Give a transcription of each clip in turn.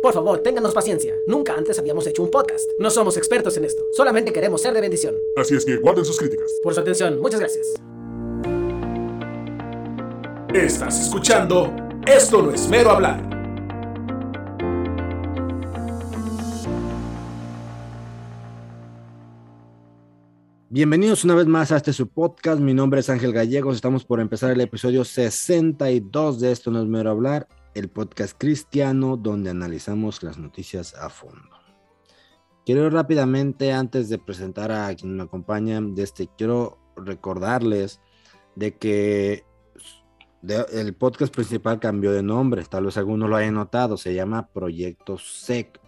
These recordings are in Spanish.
Por favor, ténganos paciencia. Nunca antes habíamos hecho un podcast. No somos expertos en esto. Solamente queremos ser de bendición. Así es que guarden sus críticas. Por su atención, muchas gracias. Estás escuchando Esto no es mero hablar. Bienvenidos una vez más a este su podcast. Mi nombre es Ángel Gallegos. Estamos por empezar el episodio 62 de Esto no es mero hablar, el podcast cristiano donde analizamos las noticias a fondo. Quiero rápidamente, antes de presentar a quien me acompaña, de este, quiero recordarles de que el podcast principal cambió de nombre. Tal vez algunos lo hayan notado. Se llama Proyecto SEC.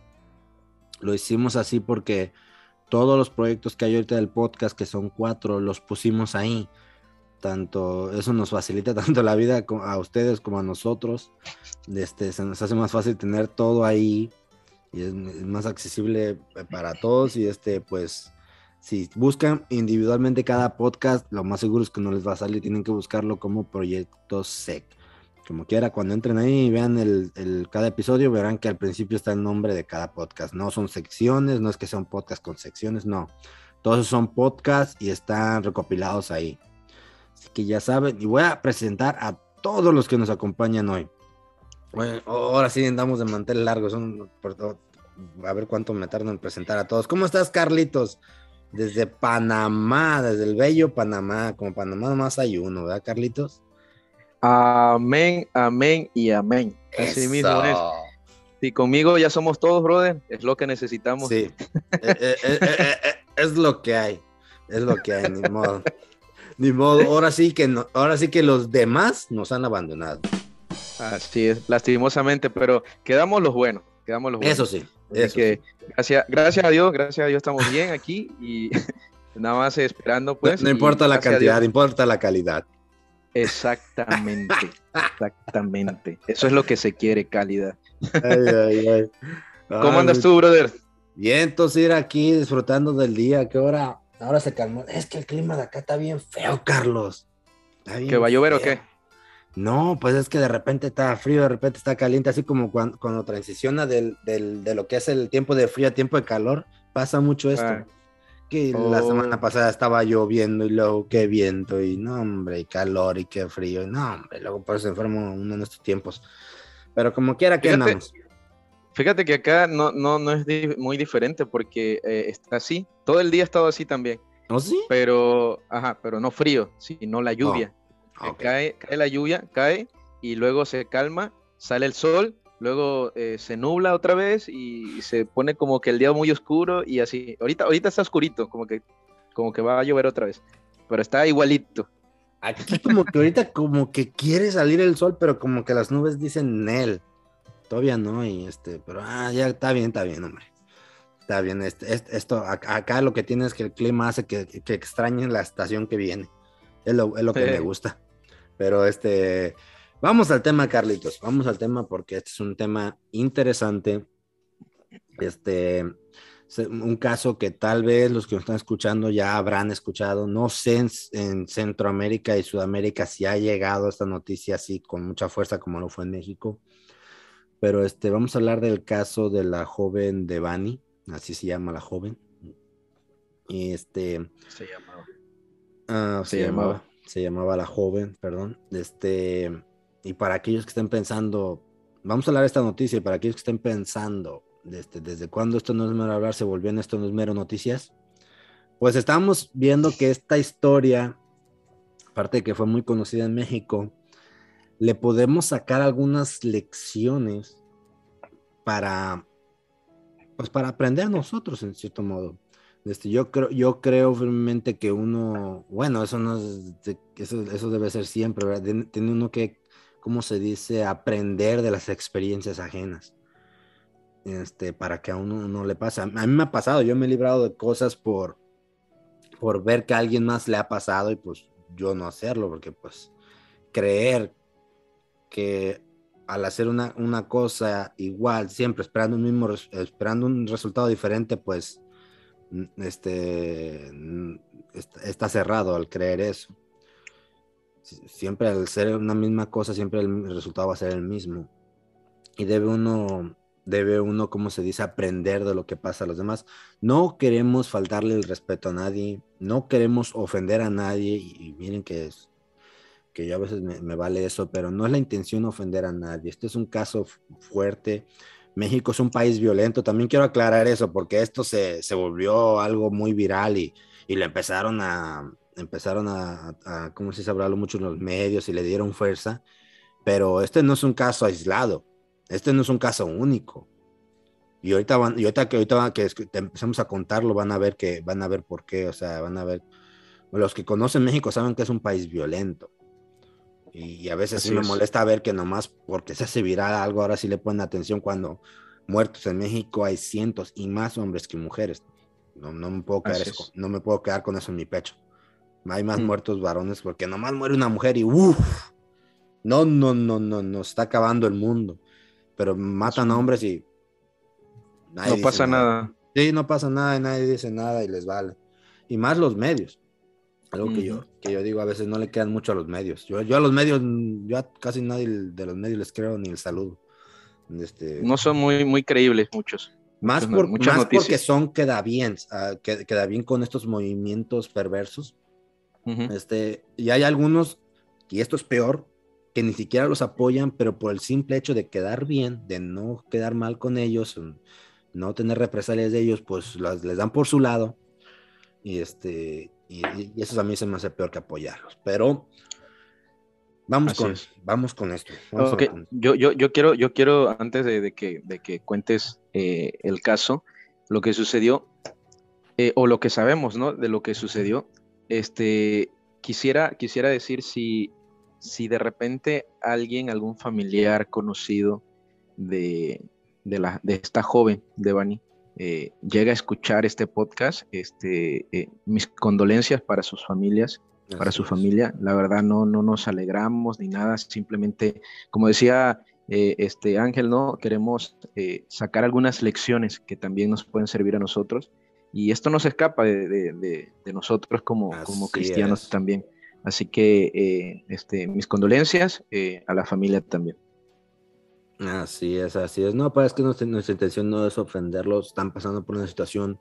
Lo hicimos así porque todos los proyectos que hay ahorita del podcast, que son cuatro, los pusimos ahí. Tanto, eso nos facilita tanto la vida a ustedes como a nosotros. Este, se nos hace más fácil tener todo ahí y es, más accesible para todos. Y este, pues, si buscan individualmente cada podcast, lo más seguro es que no les va a salir. Tienen que buscarlo como Proyecto SEC. Como quiera, cuando entren ahí y vean el, el- cada episodio, verán que al principio está el nombre de cada podcast. No son secciones, no es que sea un podcast con secciones, no. Todos son podcasts y están recopilados ahí. Así que ya saben, y voy a presentar a todos los que nos acompañan hoy. Bueno, ahora sí andamos de mantel largo. Son, a ver cuánto me tardo en presentar a todos. ¿Cómo estás, Carlitos? Desde Panamá, desde el bello Panamá. Como Panamá nomás hay uno, ¿verdad, Carlitos? Amén, amén y amén. Así mismo es. Si conmigo ya somos todos, brother, es lo que necesitamos. Sí. Eh, eh, eh, es lo que hay. Es lo que hay, ni modo. Ni modo. Ahora sí que no- ahora sí que los demás nos han abandonado. Así es, lastimosamente, pero quedamos los buenos, quedamos los buenos. Eso sí. Eso que sí. gracias, gracias a Dios, gracias a Dios estamos bien aquí y nada más esperando, pues. no importa la cantidad, importa la calidad. Exactamente, exactamente. Eso es lo que se quiere, calidad. Ay, ay, ay. ¿Cómo Ay, andas tú, brother? Bien, entonces ir aquí disfrutando del día. ¿Qué hora? Ahora se calmó. Es que el clima de acá está bien feo, Carlos. Está bien ¿Que va a llover o feo. qué? No, pues es que de repente está frío, de repente está caliente, así como cuando, cuando transiciona del, del- de lo que es el tiempo de frío a tiempo de calor, pasa mucho esto. Ah. Que la Oh. semana pasada estaba lloviendo y luego qué viento y no, hombre, y calor y qué frío, y no, hombre, luego por eso se enferma uno en estos tiempos. Pero como quiera que andamos. Fíjate que acá no, no, no es di- muy diferente porque eh, está así. Todo el día ha estado así también. ¿No sí? Pero, ajá, pero no frío, sino la lluvia. Que Ok. Cae, cae la lluvia, cae y luego se calma, sale el sol, luego eh, se nubla otra vez y se pone como que el día muy oscuro y así. Ahorita, ahorita está oscurito, como que, como que va a llover otra vez. Pero está igualito. Aquí como que ahorita como que quiere salir el sol, pero como que las nubes dicen él. Todavía no, y este, pero ah, ya está bien, está bien, hombre. Está bien, este, este- esto, ac- acá lo que tiene es que el clima hace que, que extrañen la estación que viene. Es lo, es lo que Sí. me gusta. Pero este, vamos al tema, Carlitos. Vamos al tema porque este es un tema interesante. Este, un caso que tal vez los que nos están escuchando ya habrán escuchado. No sé en, en Centroamérica y Sudamérica si ha llegado esta noticia así con mucha fuerza como lo fue en México. Pero este, vamos a hablar del caso de la joven Devani, así se llama la joven. Y este, Se llamaba. Ah, se, Se llamaba. llamaba. Se llamaba La Joven, perdón. Este, y para aquellos que estén pensando, vamos a hablar de esta noticia, y para aquellos que estén pensando, este, desde cuándo esto no es mero hablar, se volvió en esto no es mero noticias, pues estamos viendo que esta historia, aparte de que fue muy conocida en México, le podemos sacar algunas lecciones para, pues para aprender nosotros en cierto modo. Este, yo creo, yo creo firmemente que uno, bueno, eso no es, eso, eso debe ser siempre, ¿verdad? Tiene uno que, ¿cómo se dice? Aprender de las experiencias ajenas. Este, para que a uno no le pase. A mí me ha pasado, yo me he librado de cosas por, por ver que a alguien más le ha pasado y pues yo no hacerlo, porque pues creer que al hacer una, una cosa igual, siempre esperando un mismo, esperando un resultado diferente, pues este, está cerrado al creer eso. Si- Siempre al ser una misma cosa, siempre el resultado va a ser el mismo. Y debe uno debe uno, como se dice, aprender de lo que pasa a los demás. No queremos faltarle el respeto a nadie, no queremos ofender a nadie, y, miren que es que yo a veces me, vale eso, pero no es la intención ofender a nadie. Este es un caso fuerte. México es un país violento, también quiero aclarar eso, porque esto se, se volvió algo muy viral y, y le empezaron a, empezaron a, a, como se hablarlo mucho en los medios y le dieron fuerza, pero este no es un caso aislado, este no es un caso único. Y ahorita, van, y que ahorita que empezamos a contarlo, van a ver que van a ver por qué, o sea, van a ver los que conocen México saben que es un país violento. Y, a veces sí me molesta ver que nomás porque se hace viral algo, ahora sí le ponen atención cuando muertos en México hay cientos y más hombres que mujeres. No, no, me, puedo quedar, no me puedo quedar con eso en mi pecho. Hay más mm. muertos varones porque nomás muere una mujer y uff. No, no, no, no, no, está acabando el mundo. Pero matan hombres y. no pasa nada. Sí, no pasa nada y nadie dice nada y les vale. Y más los medios. Algo que, yo, que yo digo, a veces no le quedan mucho a los medios. Yo, yo a los medios, yo a casi nadie de los medios les creo ni el saludo. Este... No son muy, muy creíbles muchos. Más, por, más porque son queda bien, uh, queda bien con estos movimientos perversos este, y hay algunos, y esto es peor, que ni siquiera los apoyan, pero por el simple hecho de quedar bien, de no quedar mal con ellos, mm, no tener represalias de ellos, pues las, les dan por su lado. Y este, y, eso a mí se me hace peor que apoyarlos. Pero vamos, con, vamos con esto. Yo, yo, yo, quiero, yo quiero, antes de, que, de que cuentes eh, el caso, lo que sucedió, eh, o lo que sabemos, ¿no? De lo que sucedió, este, quisiera, quisiera decir si, si de repente alguien, algún familiar conocido de, de, la, de esta joven, de eh, llega a escuchar este podcast, este, eh, mis condolencias para sus familias, para su familia. La verdad no, no nos alegramos ni nada, simplemente, como decía eh, este Ángel, ¿no? Queremos sacar algunas lecciones que también nos pueden servir a nosotros y esto no se escapa de, nosotros como, como cristianos también. Así que eh, este, mis condolencias eh, a la familia también. Así es, así es. No, pues es que nuestra, intención no es ofenderlos. Están pasando por una situación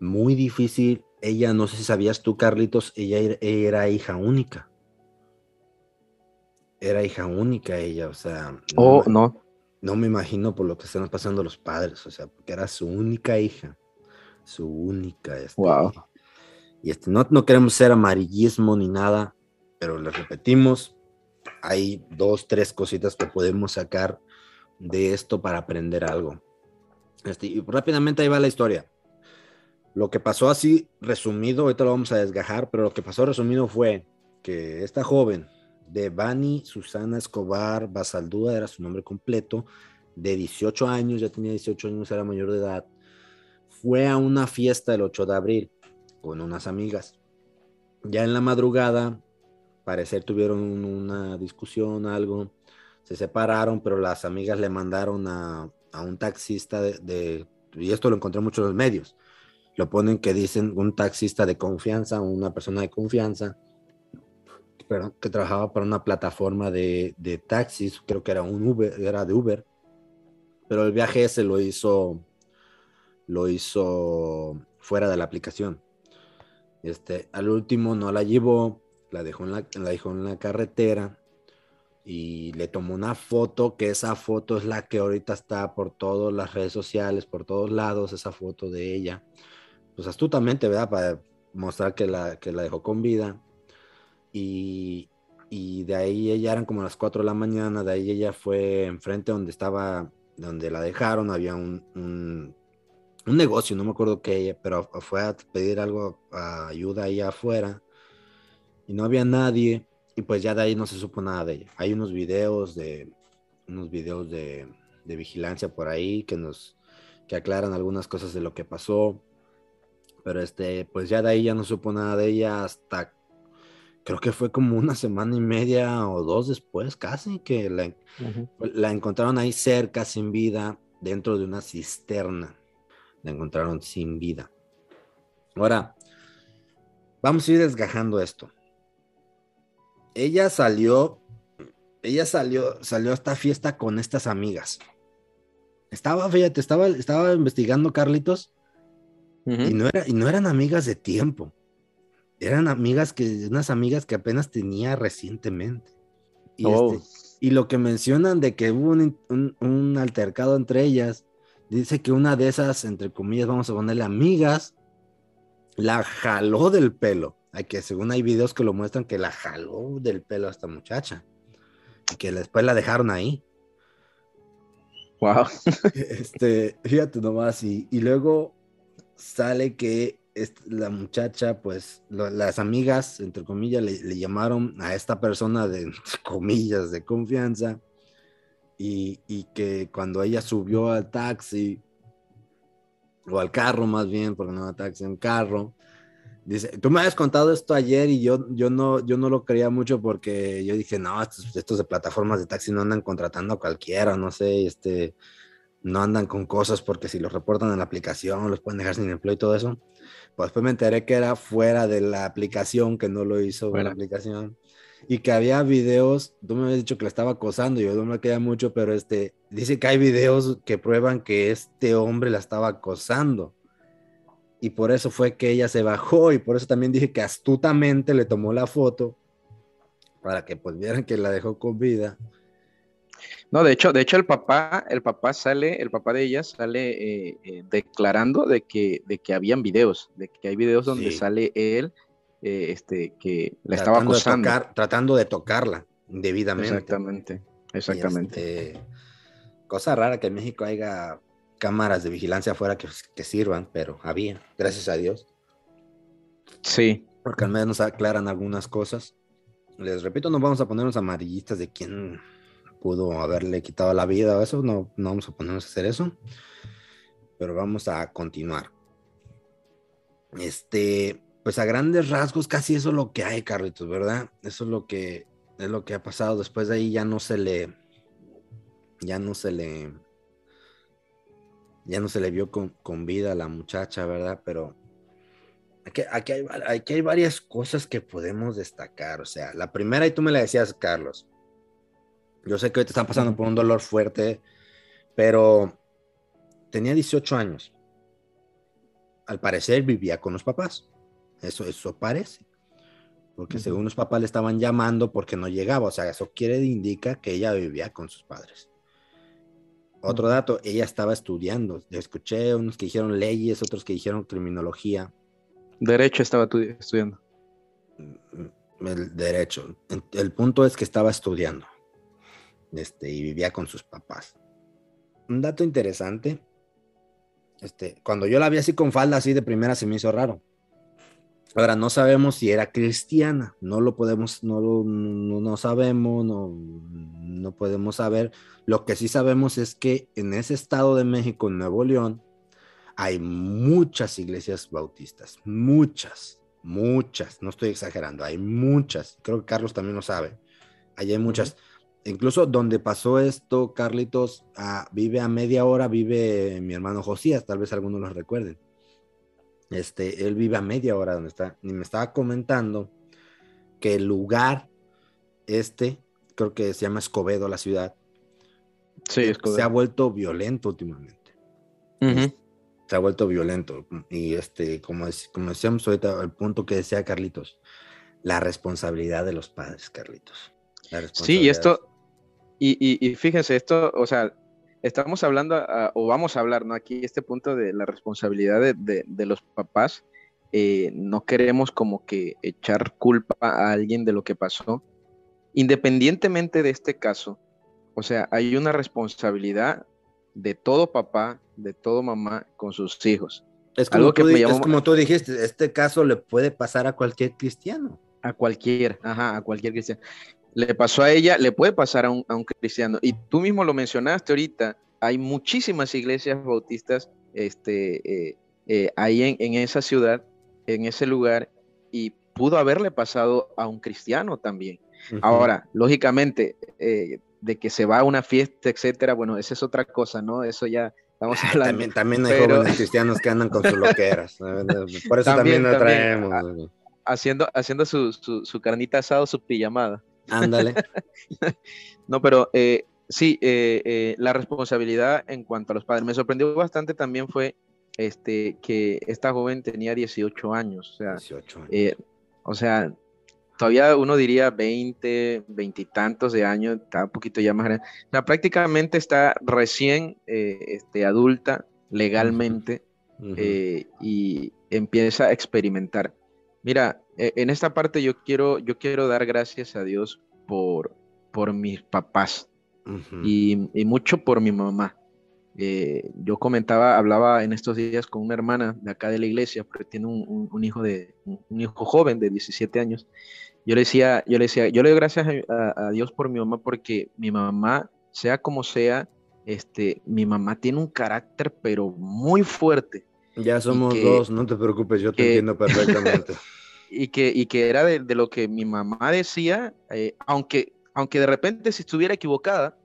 muy difícil. Ella, no sé si sabías tú, Carlitos, ella era hija única. Era hija única ella, o sea. No, oh, no. No me imagino por lo que están pasando los padres, o sea, porque era su única hija su única. Este, Y este, no, no queremos ser amarillismo ni nada, pero les repetimos, hay dos, tres cositas que podemos sacar de esto para aprender algo. Este, y rápidamente ahí va la historia. Lo que pasó así resumido, ahorita lo vamos a desgajar, pero lo que pasó resumido fue que esta joven, de Bani Susana Escobar Basaldúa, era su nombre completo, de 18 años, ya tenía 18 años, era mayor de edad, fue a una fiesta el 8 de abril con unas amigas. Ya en la madrugada, parecer tuvieron una discusión, algo, se separaron, pero las amigas le mandaron a, un taxista de, y esto lo encontré mucho en los medios, lo ponen que dicen un taxista de confianza, una persona de confianza, pero que trabajaba para una plataforma de, de taxis, creo que era un Uber, era de Uber, pero el viaje ese lo hizo lo hizo fuera de la aplicación. Este, al último no la llevó, la dejó en la, la dejó en la carretera y le tomó una foto, que esa foto es la que ahorita está por todas las redes sociales, por todos lados, esa foto de ella. Pues astutamente, ¿verdad? Para mostrar que la, que la dejó con vida. Y, y de ahí ella eran como las 4 de la mañana, de ahí ella fue enfrente donde estaba, donde la dejaron, había un un negocio, no me acuerdo qué, pero fue a pedir algo, ayuda ahí afuera y no había nadie y pues ya de ahí no se supo nada de ella. Hay unos videos de unos videos de, de vigilancia por ahí que nos que aclaran algunas cosas de lo que pasó, pero este pues ya de ahí ya no supo nada de ella hasta creo que fue como una semana y media o dos después casi que la, la encontraron ahí cerca sin vida dentro de una cisterna la encontraron sin vida. Ahora, vamos a ir desgajando esto. Ella salió, ella salió, salió a esta fiesta con estas amigas. Estaba, fíjate, estaba, estaba investigando Carlitos y, no era, y no eran amigas de tiempo. Eran amigas que, unas amigas que apenas tenía recientemente. Y, Oh. este, y lo que mencionan de que hubo un, un- un altercado entre ellas, dice que una de esas, entre comillas, vamos a ponerle amigas, la jaló del pelo. Hay que, según hay videos que lo muestran, que la jaló del pelo a esta muchacha. Y que después la dejaron ahí. Wow. Este, fíjate nomás, y, y luego sale que la muchacha, pues lo- las amigas, entre comillas, le, le llamaron a esta persona de entre comillas de confianza y, y que cuando ella subió al taxi o al carro más bien, porque no era taxi, un carro, dice, tú me habías contado esto ayer y yo, yo, no, yo no lo creía mucho porque yo dije, no, estos, estos de plataformas de taxi no andan contratando a cualquiera, no sé, este, no andan con cosas porque si los reportan en la aplicación los pueden dejar sin empleo y todo eso. Pues después me enteré que era fuera de la aplicación, que no lo hizo Fuera. la aplicación. Y que había videos, tú me habías dicho que la estaba acosando, yo no me queda mucho, pero este, dice que hay videos que prueban que este hombre la estaba acosando. Y por eso fue que ella se bajó y por eso también dije que astutamente le tomó la foto para que pues vieran que la dejó con vida. No, de hecho, de hecho el papá, el papá sale, el papá de ella sale eh, eh, declarando de que, de que habían videos, de que hay videos donde Sí. sale él, eh, este, que la estaba de acosando. tocar- tratando de tocarla indebidamente. Exactamente, Y, exactamente. este, cosa rara que en México haya cámaras de vigilancia afuera que, que sirvan, pero había, gracias a Dios, Sí, porque al menos aclaran algunas cosas. Les repito, no vamos a ponernos amarillistas de quién pudo haberle quitado la vida o eso, no, no vamos a ponernos a hacer eso, pero vamos a continuar. Este, pues a grandes rasgos, casi eso es lo que hay, Carlitos, ¿verdad? Eso es lo que es lo que ha pasado. Después de ahí ya no se le, ya no se le, ya no se le vio con, con vida a la muchacha, ¿verdad? Pero aquí, aquí, hay, aquí hay varias cosas que podemos destacar. O sea, la primera, y tú me la decías, Carlos. Yo sé que hoy te están pasando por un dolor fuerte, pero tenía 18 años. Al parecer vivía con los papás. Eso, eso parece. Porque Ujú. según los papás le estaban llamando porque no llegaba. O sea, eso quiere indica que ella vivía con sus padres. Otro dato, ella estaba estudiando. Escuché unos que dijeron leyes, otros que dijeron criminología, derecho estaba tu- estudiando. mm, el derecho. El punto es que estaba estudiando. Este, y vivía con sus papás. Un dato interesante. Este, cuando yo la vi así con falda así de primera se me hizo raro. Ahora no sabemos si era cristiana, no lo podemos, no lo no, no sabemos, no, no podemos saber. Lo que sí sabemos es que en ese estado de México, en Nuevo León, hay muchas iglesias bautistas, muchas, muchas, no estoy exagerando, hay muchas, creo que Carlos también lo sabe, allí hay muchas, incluso donde pasó esto, Carlitos, ah, vive a media hora, vive mi hermano Josías, tal vez algunos lo recuerden, este, él vive a media hora donde está, y me estaba comentando que el lugar este, creo que se llama Escobedo, la ciudad, Sí, es se ha vuelto violento últimamente se ha vuelto violento. Y este, como, dec- como decíamos ahorita, el punto que decía Carlitos, la responsabilidad de los padres, Carlitos. La Sí, y esto, y, y, y fíjense, esto, o sea, estamos hablando, ah, o vamos a hablar, ¿no? Aquí este punto de la responsabilidad de, de- de los papás, eh, no queremos como que echar culpa a alguien de lo que pasó. Independientemente de este caso, o sea, hay una responsabilidad de todo papá, de todo mamá con sus hijos. es como, algo que me llamó- es como tú dijiste, este caso le puede pasar a cualquier cristiano. A cualquier, ajá, a cualquier cristiano. Le pasó a ella, le puede pasar a un, a un cristiano. Y tú mismo lo mencionaste ahorita, hay muchísimas iglesias bautistas este, eh, eh, ahí en, en esa ciudad, en ese lugar, y pudo haberle pasado a un cristiano también. Ahora, lógicamente, eh, de que se va a una fiesta, etcétera, bueno, esa es otra cosa, ¿no? Eso ya estamos Ay, hablando. también, también hay pero- jóvenes cristianos que andan con sus loqueras. Por eso también, También, lo también. traemos. Haciendo, haciendo su, su, su carnita asada, su pijamada. Ándale. No, pero eh, sí, eh, eh, la responsabilidad en cuanto a los padres. Me sorprendió bastante también fue este, que esta joven tenía 18 años. O sea, 18 años. eh, o sea, todavía uno diría 20, 20 y tantos de años, está un poquito ya más grande. O sea, prácticamente está recién eh, este, adulta legalmente eh, y empieza a experimentar. Mira, eh, en esta parte yo quiero, yo quiero dar gracias a Dios por, por mis papás Ujú. y, y mucho por mi mamá. Eh, yo comentaba, hablaba en estos días con una hermana de acá de la iglesia, porque tiene un, un- un hijo de un hijo joven de 17 años. Yo le decía, yo le decía, yo le doy gracias a, a- a Dios por mi mamá, porque mi mamá, sea como sea, este, mi mamá tiene un carácter, pero muy fuerte. Ya somos que- dos, no te preocupes, yo te que- entiendo perfectamente. y que, y que era de, de lo que mi mamá decía, eh, aunque, aunque de repente si estuviera equivocada,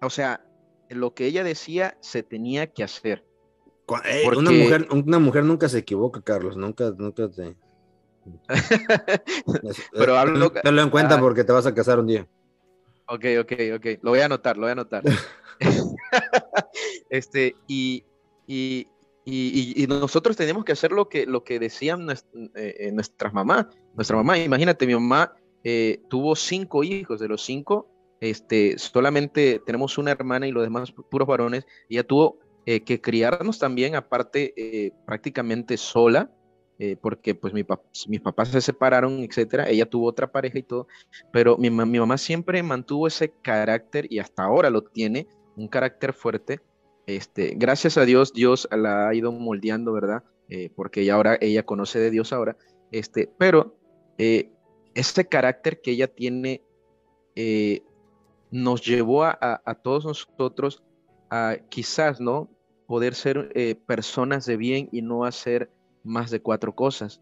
o sea, lo que ella decía se tenía que hacer. Porque- una, mujer, una mujer nunca se equivoca, Carlos, nunca, nunca te... Pero Eh, hablo- Tenlo en cuenta ah. porque te vas a casar un día. ok, ok, ok, lo voy a anotar, lo voy a anotar. este, y, y, y- nosotros teníamos que hacer lo que, lo que decían nues- eh, eh, nuestras mamás. Nuestra mamá, imagínate, mi mamá eh, tuvo cinco hijos, de los cinco, este, solamente tenemos una hermana y los demás pu- puros varones. Ella tuvo eh, que criarnos también, aparte, eh, prácticamente sola, porque pues mis papás se separaron, etcétera. Ella tuvo otra pareja y todo, pero mi, ma- mi mamá siempre mantuvo ese carácter y hasta ahora lo tiene, un carácter fuerte. Este, gracias a Dios, Dios la ha ido moldeando, ¿verdad? Eh, porque ella ahora, ella conoce de Dios ahora, este, pero eh, ese carácter que ella tiene eh, nos llevó a, a- a todos nosotros a quizás, ¿no? Poder ser eh, personas de bien y no hacer más de cuatro cosas.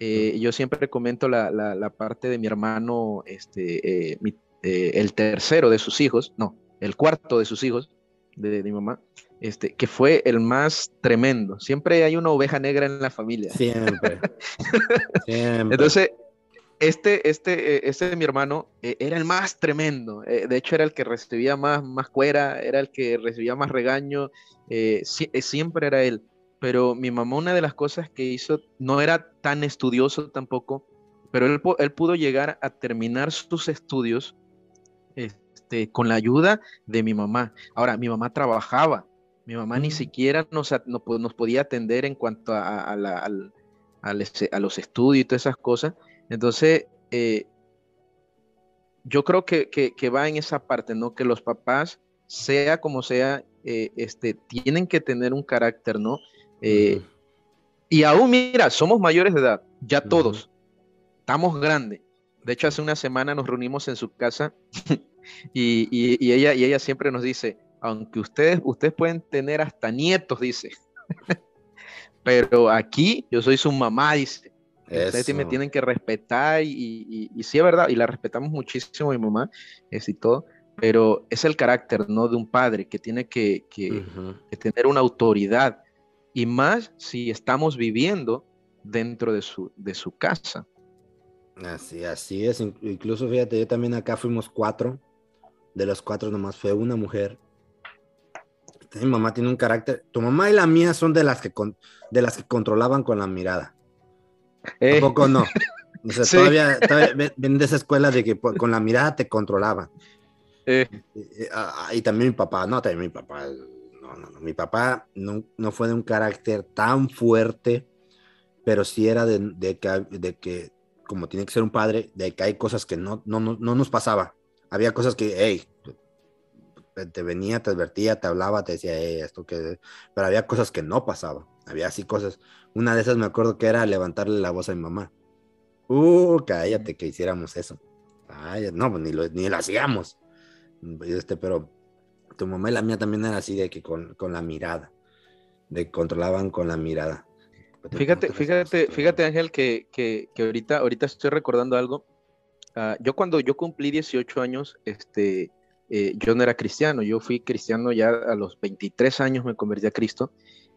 Yo siempre comento la, la- la parte de mi hermano, este, mi- el tercero de sus hijos, no, el cuarto de sus hijos, de, mi mamá, este, que fue el más tremendo. Siempre hay una oveja negra en la familia. Siempre. Siempre. Entonces, este, este, eh, este de mi hermano eh, era el más tremendo. eh, de hecho, era el que recibía más, más cuera, era el que recibía más regaño. eh, si- siempre era él. Pero mi mamá, una de las cosas que hizo, no era tan estudioso tampoco, pero él, él pudo llegar a terminar sus estudios este, con la ayuda de mi mamá. Ahora, mi mamá trabajaba. Mi mamá ni siquiera nos, nos podía atender en cuanto a, a la- ese- a los estudios y todas esas cosas. Entonces, eh, yo creo que, que- que va en esa parte, ¿no? Que los papás, sea como sea, eh, este, tienen que tener un carácter, ¿no? Eh, Ujú. y aún, mira, somos mayores de edad, ya todos, estamos grandes. De hecho, hace una semana nos reunimos en su casa y, y- y ella, y ella siempre nos dice, aunque ustedes, ustedes pueden tener hasta nietos, dice, pero aquí yo soy su mamá, dice. Ustedes sí me Eso. tienen que respetar y, y- sí es verdad, y la respetamos muchísimo mi mamá, es y todo, pero es el carácter, ¿no? De un padre que tiene que, que- Ujú. que tener una autoridad y más si estamos viviendo dentro de su, de su casa. Así, así es. In- Incluso fíjate, yo también acá fuimos cuatro. De los cuatro nomás fue una mujer. Mi mamá tiene un carácter. Tu mamá y la mía son de las que con- de las que controlaban con la mirada. Eh, Tampoco no. O sea, Sí. todavía, todavía ven- de esa escuela de que con la mirada te controlaban. eh, Y, y- ah, y también mi papá, no, también mi papá, no, no, no, mi papá no, no fue de un carácter tan fuerte, pero sí era de, de que, de que, como tiene que ser un padre, de que hay cosas que no, no, no, no nos pasaba. Había cosas que, hey, te venía, te advertía, te hablaba, te decía, hey, esto que, pero había cosas que no pasaban. Había así cosas. Una de esas me acuerdo que era levantarle la voz a mi mamá. Uh, cállate que hiciéramos eso. Ay, no, pues ni lo, ni lo hacíamos. Este, pero tu mamá y la mía también era así de que con, con la mirada, de controlaban con la mirada. Fíjate, fíjate, fíjate Ángel, que, que, que ahorita, ahorita estoy recordando algo. Ah, yo cuando yo cumplí 18 años, este, eh, yo no era cristiano, yo fui cristiano ya a los 23 años, me convertí a Cristo.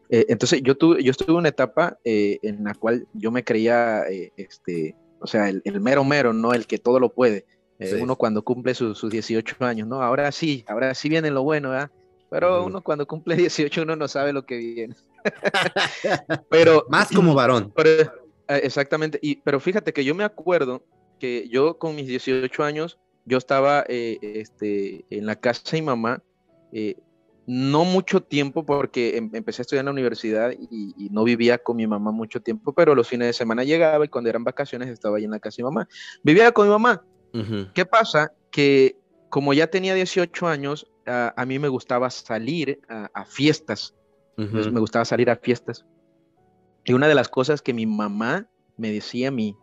Eh, entonces yo, tuve, yo estuve en una etapa eh, en la cual yo me creía, eh, este, o sea, el, el mero mero, ¿no? El que todo lo puede. Eh, Sí. Uno cuando cumple su- sus 18 años, ¿no? Ahora sí, ahora sí viene lo bueno, ¿verdad? Pero Ujú. uno cuando cumple 18 uno no sabe lo que viene. Pero Más como varón. pero, eh, exactamente, y, pero fíjate que yo me acuerdo que yo con mis 18 años, yo estaba eh, este, en la casa de mi mamá, eh, no mucho tiempo porque em- empecé a estudiar en la universidad y, y no vivía con mi mamá mucho tiempo, pero los fines de semana llegaba y cuando eran vacaciones estaba ahí en la casa de mi mamá. Vivía con mi mamá. Ujú, ¿Qué pasa? Que como ya tenía 18 años, a, a mí me gustaba salir a, a fiestas. Entonces, ujú. me gustaba salir a fiestas. Y una de las cosas que mi mamá me decía a mí,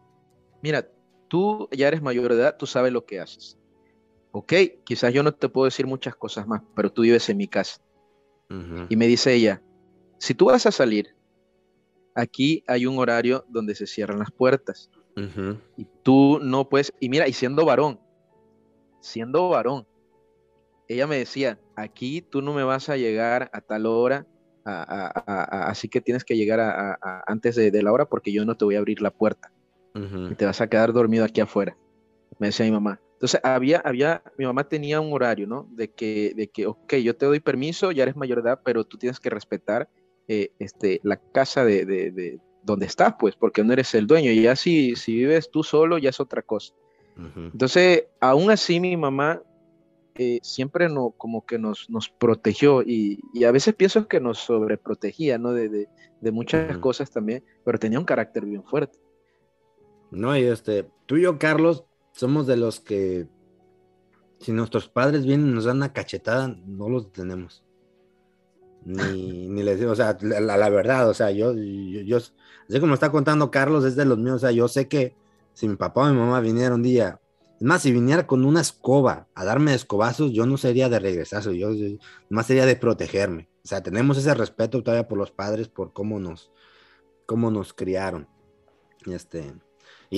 mira, tú ya eres mayor de edad, tú sabes lo que haces. Ok, quizás yo no te puedo decir muchas cosas más, pero tú vives en mi casa. Y me dice ella, si tú vas a salir, aquí hay un horario donde se cierran las puertas. Y tú no puedes, y mira, y siendo varón, siendo varón, ella me decía, aquí tú no me vas a llegar a tal hora, a- a- a- a- así que tienes que llegar antes de, de la hora porque yo no te voy a abrir la puerta Y te vas a quedar dormido aquí afuera, me decía mi mamá. Entonces, había, había, mi mamá tenía un horario, ¿no? De que, de que, ok, yo te doy permiso, ya eres mayor de edad, pero tú tienes que respetar eh, este, la casa de, de- de donde estás, pues, porque no eres el dueño. Y ya si, si vives tú solo, ya es otra cosa. Ujú. Entonces, aún así mi mamá eh, siempre no, como que nos, nos protegió y, y a veces pienso que nos sobreprotegía, ¿no? De, de, de muchas cosas también, pero tenía un carácter bien fuerte. No, y este, tú y yo, Carlos, somos de los que si nuestros padres vienen y nos dan una cachetada, no los detenemos. Ni, ni les digo, o sea, la, la- verdad, o sea, yo, yo, yo- así como está contando Carlos, es de los míos, o sea, yo sé que si mi papá o mi mamá viniera un día, es más, si viniera con una escoba a darme escobazos, yo no sería de regresazo, yo, yo más sería de protegerme. O sea, tenemos ese respeto todavía por los padres, por cómo nos, cómo nos criaron. Este,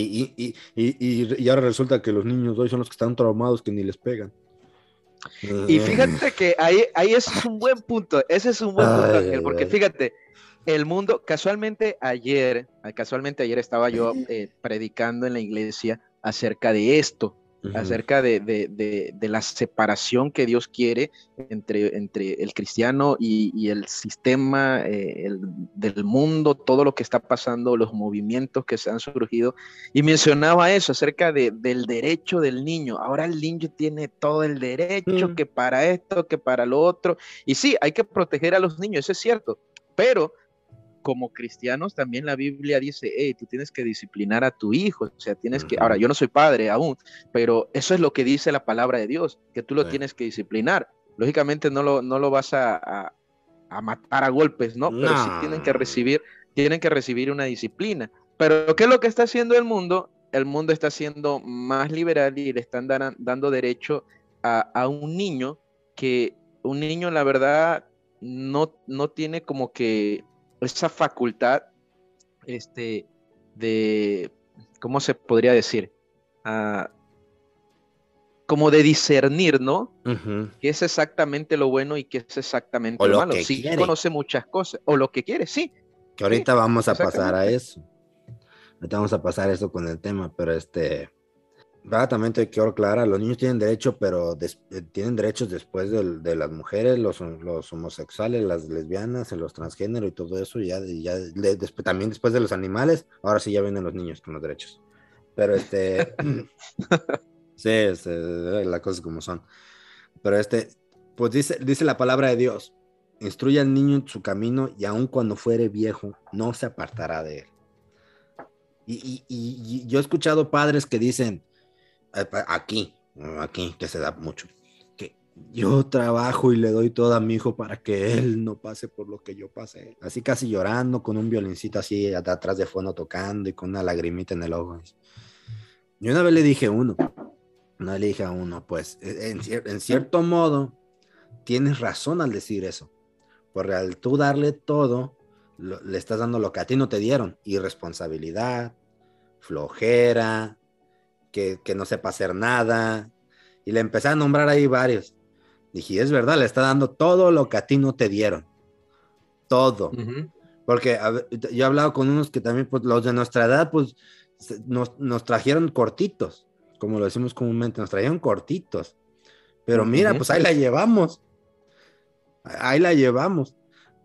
y, y, y, y, y- ahora resulta que los niños hoy son los que están traumados que ni les pegan. Y fíjate que ahí, ahí ese es un buen punto, ese es un buen punto, Ay, Ángel, porque fíjate, el mundo, casualmente ayer, ah, casualmente ayer estaba yo eh, predicando en la iglesia acerca de esto, Acerca de, de- de- de la separación que Dios quiere entre, entre el cristiano y, y el sistema eh, el- del mundo, todo lo que está pasando, los movimientos que se han surgido. Y mencionaba eso acerca de- del derecho del niño. Ahora el niño tiene todo el derecho, Mm. que para esto, que para lo otro. Y sí, hay que proteger a los niños, eso es cierto. Pero como cristianos también la Biblia dice, hey, tú tienes que disciplinar a tu hijo, o sea, tienes que, ahora yo no soy padre aún, pero eso es lo que dice la palabra de Dios, que tú lo tienes que disciplinar. Lógicamente no lo, no lo vas a, a- a matar a golpes, ¿no? Pero sí tienen que recibir, tienen que recibir una disciplina. Pero ¿qué es lo que está haciendo el mundo? El mundo está siendo más liberal y le están dan- dando derecho a, a un niño que un niño, la verdad, no, no tiene como que esa facultad este, de, ¿cómo se podría decir? Ah, como de discernir, ¿no? ujú. qué es exactamente lo bueno y qué es exactamente O lo lo malo. que Sí, quiere. conoce muchas cosas, o lo que quiere, sí. Que ahorita vamos a pasar a eso. Ahorita vamos a pasar a eso con el tema, pero este, ¿verdad? también te quiero aclarar, los niños tienen derecho, pero des- eh, tienen derechos después del- de, las mujeres, los, los homosexuales, las lesbianas, los transgénero y todo eso, ya, ya le- después, también después de los animales, ahora sí ya vienen los niños con los derechos. Pero este, sí, es, eh, las cosas como son. Pero este, pues dice, dice la palabra de Dios, instruye al niño en su camino y aun cuando fuere viejo, no se apartará de él. Y, y- y- y yo he escuchado padres que dicen, aquí, aquí, que se da mucho, que yo trabajo y le doy todo a mi hijo para que él no pase por lo que yo pasé. Así casi llorando, con un violincito así atrás de fondo tocando y con una lagrimita en el ojo. Yo una vez le dije uno, vez le dije a uno, pues e, en, cier- en cierto modo, tienes razón al decir eso. Porque al tú darle todo, le estás dando lo que a ti no te dieron. Irresponsabilidad, flojera, que, que no sepa hacer nada. Y le empecé a nombrar ahí varios. Dije, es verdad, le está dando todo lo que a ti no te dieron. Todo. Porque a yo he hablado con unos que también, pues los de nuestra edad, pues nos, nos trajeron cortitos. como lo decimos comúnmente, nos trajeron cortitos. Pero mira, pues ahí la llevamos. Ahí la llevamos.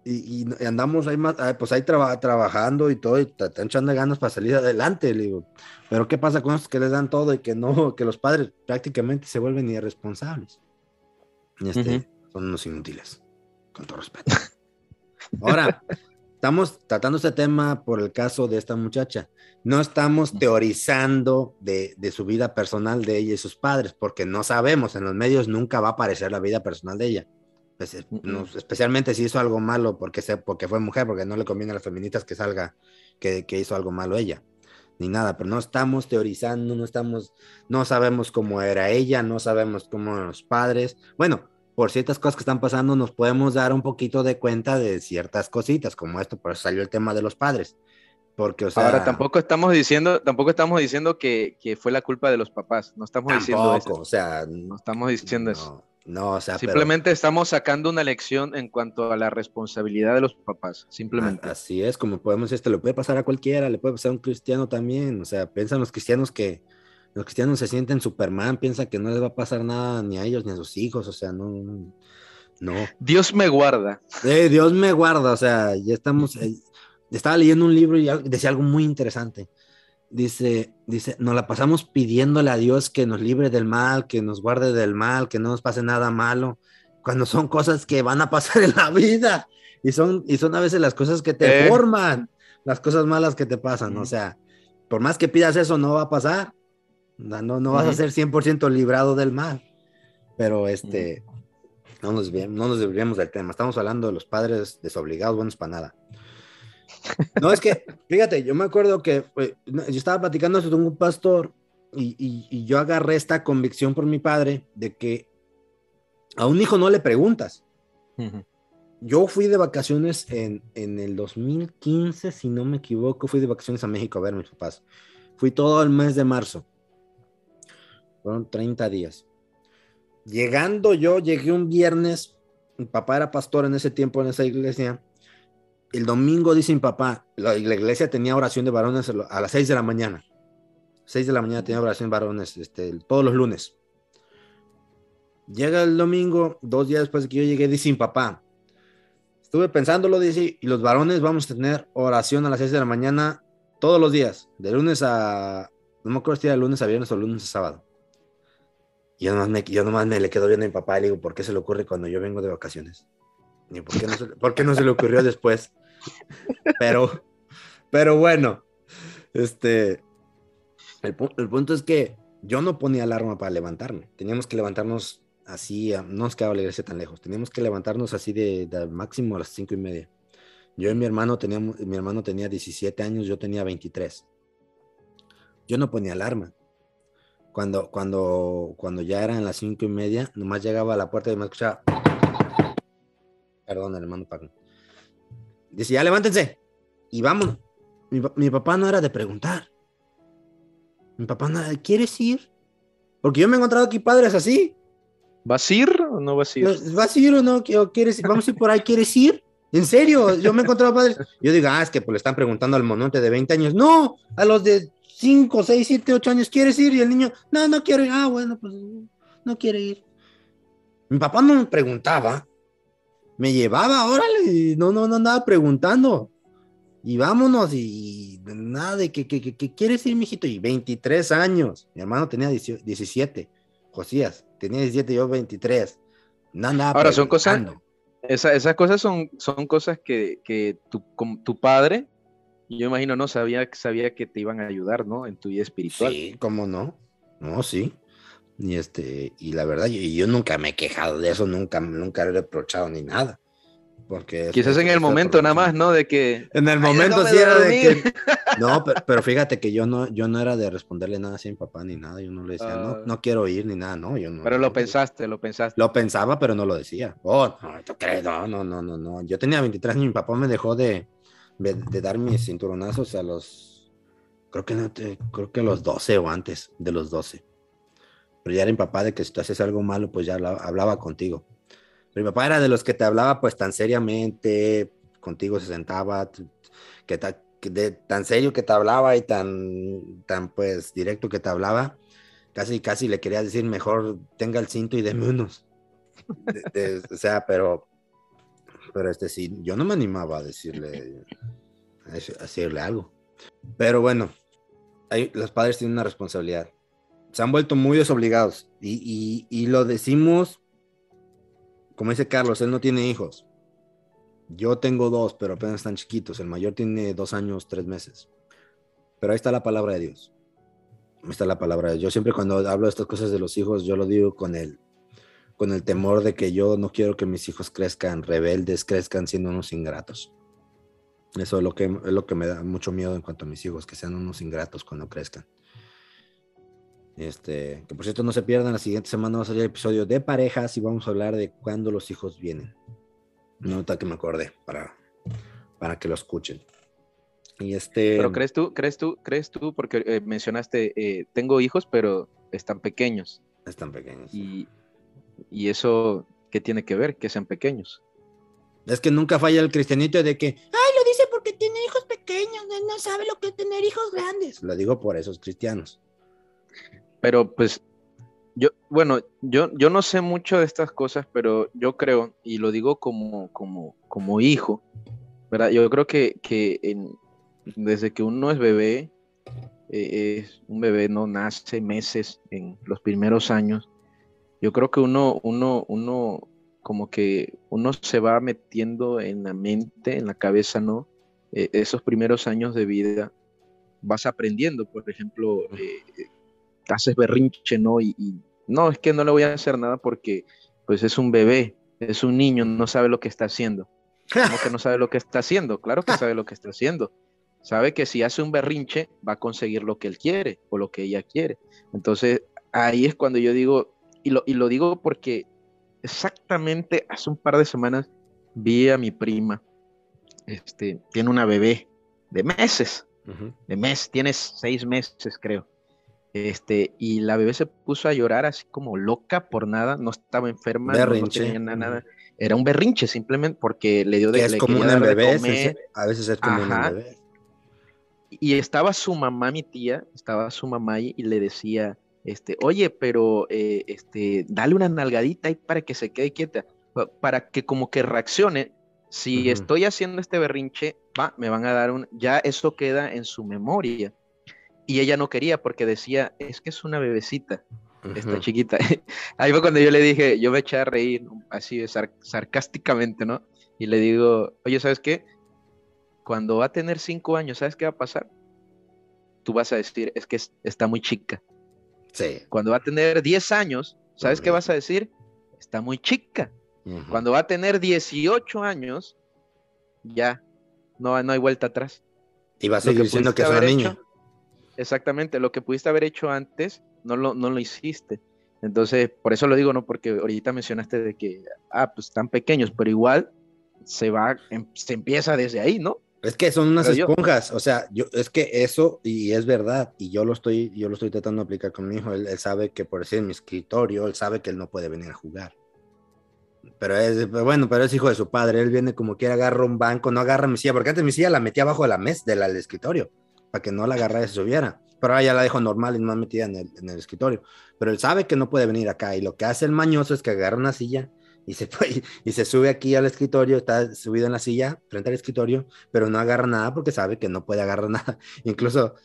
Y, y andamos ahí más, ah, pues ahí traba- trabajando y todo, y están echando ganas para salir adelante, le digo. Pero ¿qué pasa con esos que les dan todo y que no, que los padres prácticamente se vuelven irresponsables? Este, Ujú. son unos inútiles, con todo respeto. Ahora, estamos tratando este tema por el caso de esta muchacha. No estamos teorizando de, de su vida personal de ella y sus padres, porque no sabemos, en los medios nunca va a aparecer la vida personal de ella. Pues, no- especialmente si hizo algo malo porque, se, porque fue mujer, porque no le conviene a las feministas que salga que, que hizo algo malo ella, ni nada, pero no estamos teorizando, no estamos, no sabemos cómo era ella, no sabemos cómo eran los padres. Bueno, por ciertas cosas que están pasando, nos podemos dar un poquito de cuenta de ciertas cositas, como esto, por eso salió el tema de los padres. Porque, o sea, Ahora tampoco estamos diciendo, tampoco estamos diciendo que, que fue la culpa de los papás. No estamos diciendo tampoco, eso. o sea, No estamos diciendo eso. No, o sea, pero- Simplemente estamos sacando una lección en cuanto a la responsabilidad de los papás. Simplemente. Así es, como podemos, esto le puede pasar a cualquiera, le puede pasar a un cristiano también. O sea, piensan los cristianos que los cristianos se sienten Superman, piensan que no les va a pasar nada ni a ellos ni a sus hijos. O sea, no, no. no. Dios me guarda. Eh, Dios me guarda, o sea, ya estamos. eh, estaba leyendo un libro y decía algo muy interesante. Dice, dice, nos la pasamos pidiéndole a Dios que nos libre del mal, que nos guarde del mal, que no nos pase nada malo, cuando son cosas que van a pasar en la vida y son, y son a veces las cosas que te Eh. forman, las cosas malas que te pasan. O sea, por más que pidas eso, no va a pasar. No, no, no vas a ser 100% librado del mal. Pero este, no nos, no nos del tema. Estamos hablando de los padres desobligados, buenos para nada. No, es que, fíjate, yo me acuerdo que eh, yo estaba platicando esto con un pastor y, y- y yo agarré esta convicción por mi padre de que a un hijo no le preguntas. Yo fui de vacaciones en, en el 2015, si no me equivoco, fui de vacaciones a México a ver a mis papás. Fui todo el mes de marzo. Fueron 30 días. Llegando yo, llegué un viernes, mi papá era pastor en ese tiempo en esa iglesia. El domingo dice mi papá, la, la iglesia tenía oración de varones a las 6 de la mañana. 6 de la mañana tenía oración de varones este, todos los lunes. Llega el domingo, dos días después de que yo llegué, dice mi papá, estuve pensándolo, dice, y los varones vamos a tener oración a las 6 de la mañana todos los días, de lunes a, no me acuerdo si era lunes a viernes o lunes a sábado. Y yo nomás me, yo nomás me le quedo viendo a mi papá y le digo, ¿por qué se le ocurre cuando yo vengo de vacaciones? Y ¿por qué no se, no se le ocurrió después? Pero, pero bueno, este, el, el punto es que yo no ponía alarma para levantarme. Teníamos que levantarnos así, no nos quedaba la iglesia tan lejos. Teníamos que levantarnos así de, de máximo a las cinco y media. Yo y mi hermano teníamos, mi hermano tenía 17 años, yo tenía 23. Yo no ponía alarma. Cuando, cuando, cuando ya eran las cinco y media, nomás llegaba a la puerta y me escuchaba. Perdón, hermano Paco. Dice, ya levántense. Y vamos. Mi, pa- mi papá no era de preguntar. Mi papá no era de, ¿quieres ir? Porque yo me he encontrado aquí padres así. ¿Vas a ir o no vas a ir? ¿Vas a ir o no? ¿Qui- o ¿Quieres? Vamos a ir por ahí, ¿quieres ir? En serio, yo me he encontrado padres. Yo digo, ah, es que pues le están preguntando al mononte de 20 años. No, a los de 5, 6, 7, 8 años, ¿quieres ir? Y el niño, no, no quiero ir. Ah, bueno, pues no quiere ir. Mi papá no me preguntaba. Me llevaba, órale, no, no, no andaba preguntando. Y vámonos, y nada de que, que, que, que quieres ir, mijito. Y 23 años. Mi hermano tenía 18 17. Josías tenía 17, yo 23. No andaba Ahora, son cosas-. Esa- esas cosas son, son cosas que, que tu, com- tu padre, yo imagino, no sabía, sabía que te iban a ayudar, ¿no? En tu vida espiritual. Sí, cómo no. No, sí. Y este, y la verdad, yo, yo nunca me he quejado de eso, nunca, nunca he reprochado ni nada. Porque Quizás en el momento nada más, ¿no? De que En el momento sí era de que. No, pero, pero fíjate que yo no, yo no era de responderle nada así a mi papá ni nada. Yo no le decía, no, Ah. no quiero ir ni nada, no. Yo no, Pero lo pensaste, lo pensaste. Lo pensaba, pero no lo decía. Oh, no, ¿tú crees? No, no, no, no, no. Yo tenía 23 años y mi papá me dejó de, de, de dar mis cinturonazos a los, creo que no te, creo que a los 12 o antes de los 12. Pero ya era mi papá de que si tú haces algo malo, pues ya habla- hablaba contigo. Pero mi papá era de los que te hablaba pues tan seriamente, contigo se sentaba, que, ta- que de, tan serio que te hablaba y tan, tan pues directo que te hablaba, casi, casi le quería decir mejor tenga el cinto y deme unos. o sea, pero, pero este sí, yo no me animaba a decirle, a decirle algo. Pero bueno, los padres tienen una responsabilidad. Se han vuelto muy desobligados y, y lo decimos, como dice Carlos, él no tiene hijos. Yo tengo dos, pero apenas están chiquitos. El mayor tiene dos años, tres meses. Pero ahí está la palabra de Dios. Ahí está la palabra de. Yo siempre cuando hablo de estas cosas de los hijos, yo lo digo con el, con el temor de que yo no quiero que mis hijos crezcan rebeldes, crezcan siendo unos ingratos. Eso es lo que, es lo que me da mucho miedo en cuanto a mis hijos, que sean unos ingratos cuando crezcan. Este, que por cierto no se pierdan, la siguiente semana va a salir el episodio de parejas y vamos a hablar de cuándo los hijos vienen. Nota que me acordé para, para que lo escuchen. Y este... Pero crees tú, crees tú, crees tú, porque eh, mencionaste, eh, tengo hijos, pero están pequeños. Están pequeños. Y, y eso, ¿qué tiene que ver? Que sean pequeños. Es que nunca falla el cristianito de que, ay, lo dice porque tiene hijos pequeños, no sabe lo que es tener hijos grandes. Lo digo por esos cristianos. Pero pues yo, bueno, yo, yo no sé mucho de estas cosas, pero yo creo, y lo digo como, como, como hijo, ¿verdad? Yo creo que, desde que uno es bebé, eh, es, un bebé no nace meses en los primeros años, yo creo que uno, uno, uno, como que uno se va metiendo en la mente, en la cabeza, ¿no? Eh, esos primeros años de vida vas aprendiendo, por ejemplo, eh, haces berrinche, ¿no? y, no, es que no le voy a hacer nada porque pues es un bebé, es un niño, no sabe lo que está haciendo. ¿Cómo que no sabe lo que está haciendo? Claro que sabe lo que está haciendo. Sabe que si hace un berrinche va a conseguir lo que él quiere o lo que ella quiere. Entonces ahí es cuando yo digo, y lo, y lo digo porque exactamente hace un par de semanas vi a mi prima, este, tiene una bebé de meses, de mes, tiene seis meses creo. Este, y la bebé se puso a llorar así como loca por nada, no estaba enferma, no, tenía nada, era un berrinche simplemente porque le dio de es como un bebé, a veces es como un bebé. Y estaba su mamá, mi tía, estaba su mamá y, le decía, este, oye, pero eh, este, dale una nalgadita ahí para que se quede quieta, para que como que reaccione. Si estoy haciendo este berrinche, va, me van a dar un, ya eso queda en su memoria y ella no quería porque decía, es que es una bebecita, esta chiquita. Ahí fue cuando yo le dije, yo me eché a reír, así sarcásticamente, ¿no? Y le digo, oye, ¿sabes qué? Cuando va a tener cinco años, ¿sabes qué va a pasar? Tú vas a decir, es que está muy chica. Sí. Cuando va a tener diez años, ¿sabes qué vas a decir? Está muy chica. Cuando va a tener 18 años, ya, no, no hay vuelta atrás. Y va a seguir diciendo que es una niña. Exactamente, lo que pudiste haber hecho antes, no lo, no lo hiciste. Entonces, por eso lo digo, ¿no? Porque ahorita mencionaste de que, ah, pues están pequeños, pero igual se va, em, se empieza desde ahí, ¿no? Es que son unas esponjas, o sea, yo, es que eso, y es verdad, y yo lo estoy, yo lo estoy tratando de aplicar con mi hijo, él, sabe que por decir en mi escritorio, él sabe que él no puede venir a jugar. Pero es, bueno, pero es hijo de su padre, él viene como quiera, agarra un banco, no agarra mi silla, porque antes mi silla la metía abajo de la mesa, del escritorio para que no la agarrara se subiera. Pero ahora ya la dejo normal y no metida en el, en el escritorio. Pero él sabe que no puede venir acá y lo que hace el mañoso es que agarra una silla y se, y se sube aquí al escritorio, está subido en la silla frente al escritorio, pero no agarra nada porque sabe que no puede agarrar nada. Incluso,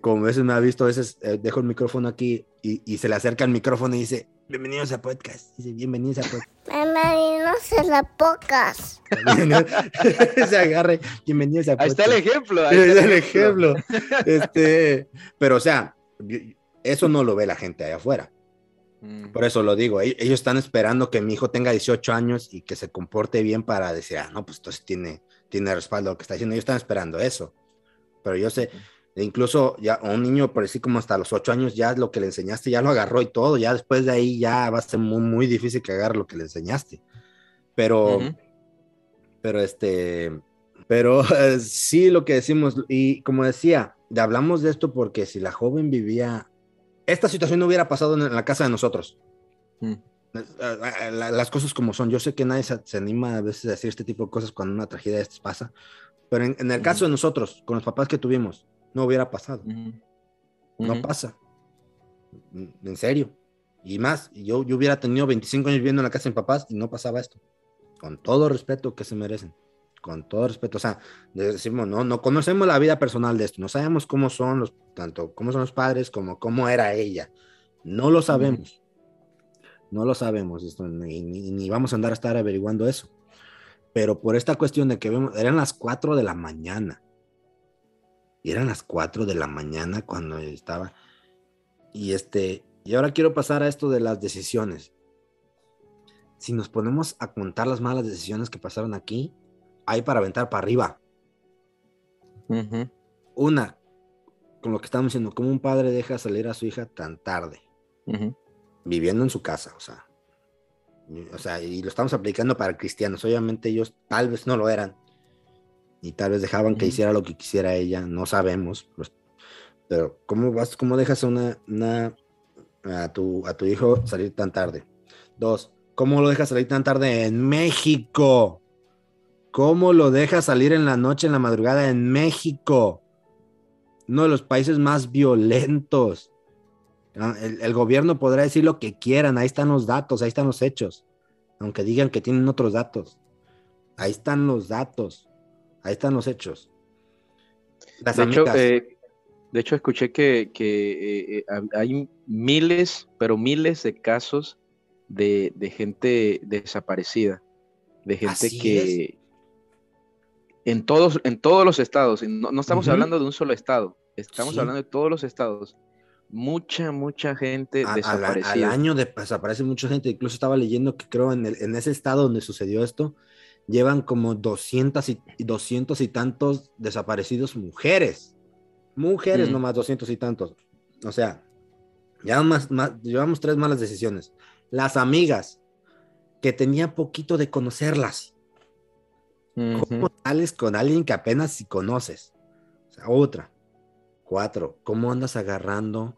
como a veces me ha visto, a veces eh, dejo el micrófono aquí y, y, se le acerca el micrófono y dice, bienvenidos a podcast. Dice, bienvenidos a podcast. Bienvenidos a la podcast. se agarre, bienvenidos a podcast. Ahí está el ejemplo. Ahí está el ejemplo. este, pero, o sea, eso no lo ve la gente allá afuera. Mm. Por eso lo digo, e-, ellos están esperando que mi hijo tenga 18 años y que se comporte bien para decir, ah, no, pues entonces tiene, tiene respaldo lo que está diciendo. Ellos están esperando eso. Pero yo sé, e incluso ya un niño, por decir como hasta los 8 años, ya lo que le enseñaste ya lo agarró y todo. Ya después de ahí ya va a ser muy, muy difícil que agarre lo que le enseñaste. Pero, pero este, pero sí lo que decimos, y como decía, hablamos de esto porque si la joven vivía esta situación no hubiera pasado en la casa de nosotros. Mm. Las cosas como son. Yo sé que nadie se, anima a veces a decir este tipo de cosas cuando una tragedia de estas pasa, pero en, el caso de nosotros, con los papás que tuvimos, no hubiera pasado. No pasa. En serio. Y más, yo, yo hubiera tenido 25 años viviendo en la casa de mis papás y no pasaba esto. Con todo respeto que se merecen. Con todo respeto. O sea, decimos, no, no conocemos la vida personal de esto. No sabemos cómo son los, tanto cómo son los padres como cómo era ella. No lo sabemos. No lo sabemos. Esto, ni, ni, vamos a andar a estar averiguando eso. Pero por esta cuestión de que vemos, eran las 4 de la mañana. Y eran las 4 de la mañana cuando estaba. Y este, y ahora quiero pasar a esto de las decisiones. Si nos ponemos a contar las malas decisiones que pasaron aquí, hay para aventar para arriba. Una, con lo que estamos diciendo, ¿cómo un padre deja salir a su hija tan tarde? Viviendo en su casa, o sea. O sea, y lo estamos aplicando para cristianos. Obviamente ellos tal vez no lo eran. Y tal vez dejaban que hiciera lo que quisiera ella, no sabemos. Pues, pero ¿cómo vas, cómo dejas una, una a tu, a tu hijo salir tan tarde. Dos, ¿cómo lo dejas salir tan tarde en México? ¿Cómo lo dejas salir en la noche, en la madrugada en México? Uno de los países más violentos. Ah, el, el, gobierno podrá decir lo que quieran, ahí están los datos, ahí están los hechos. Aunque digan que tienen otros datos. Ahí están los datos, ahí están los hechos. Las de hecho, eh, de hecho, escuché que, eh, eh, hay miles, pero miles de casos de, gente desaparecida, de gente que en todos, en todos los estados, no, no estamos hablando de un solo estado, estamos hablando de todos los estados. Mucha, mucha gente desaparecida. Al, año desaparece mucha gente, incluso estaba leyendo que creo en, el, en ese estado donde sucedió esto, llevan como 200 y, 200 y tantos desaparecidos mujeres. Mujeres nomás, doscientos y tantos. O sea, ya más, llevamos tres malas decisiones. Las amigas, que tenía poquito de conocerlas. ¿Cómo sales con alguien que apenas si conoces? O sea, otra. Cuatro, ¿cómo andas agarrando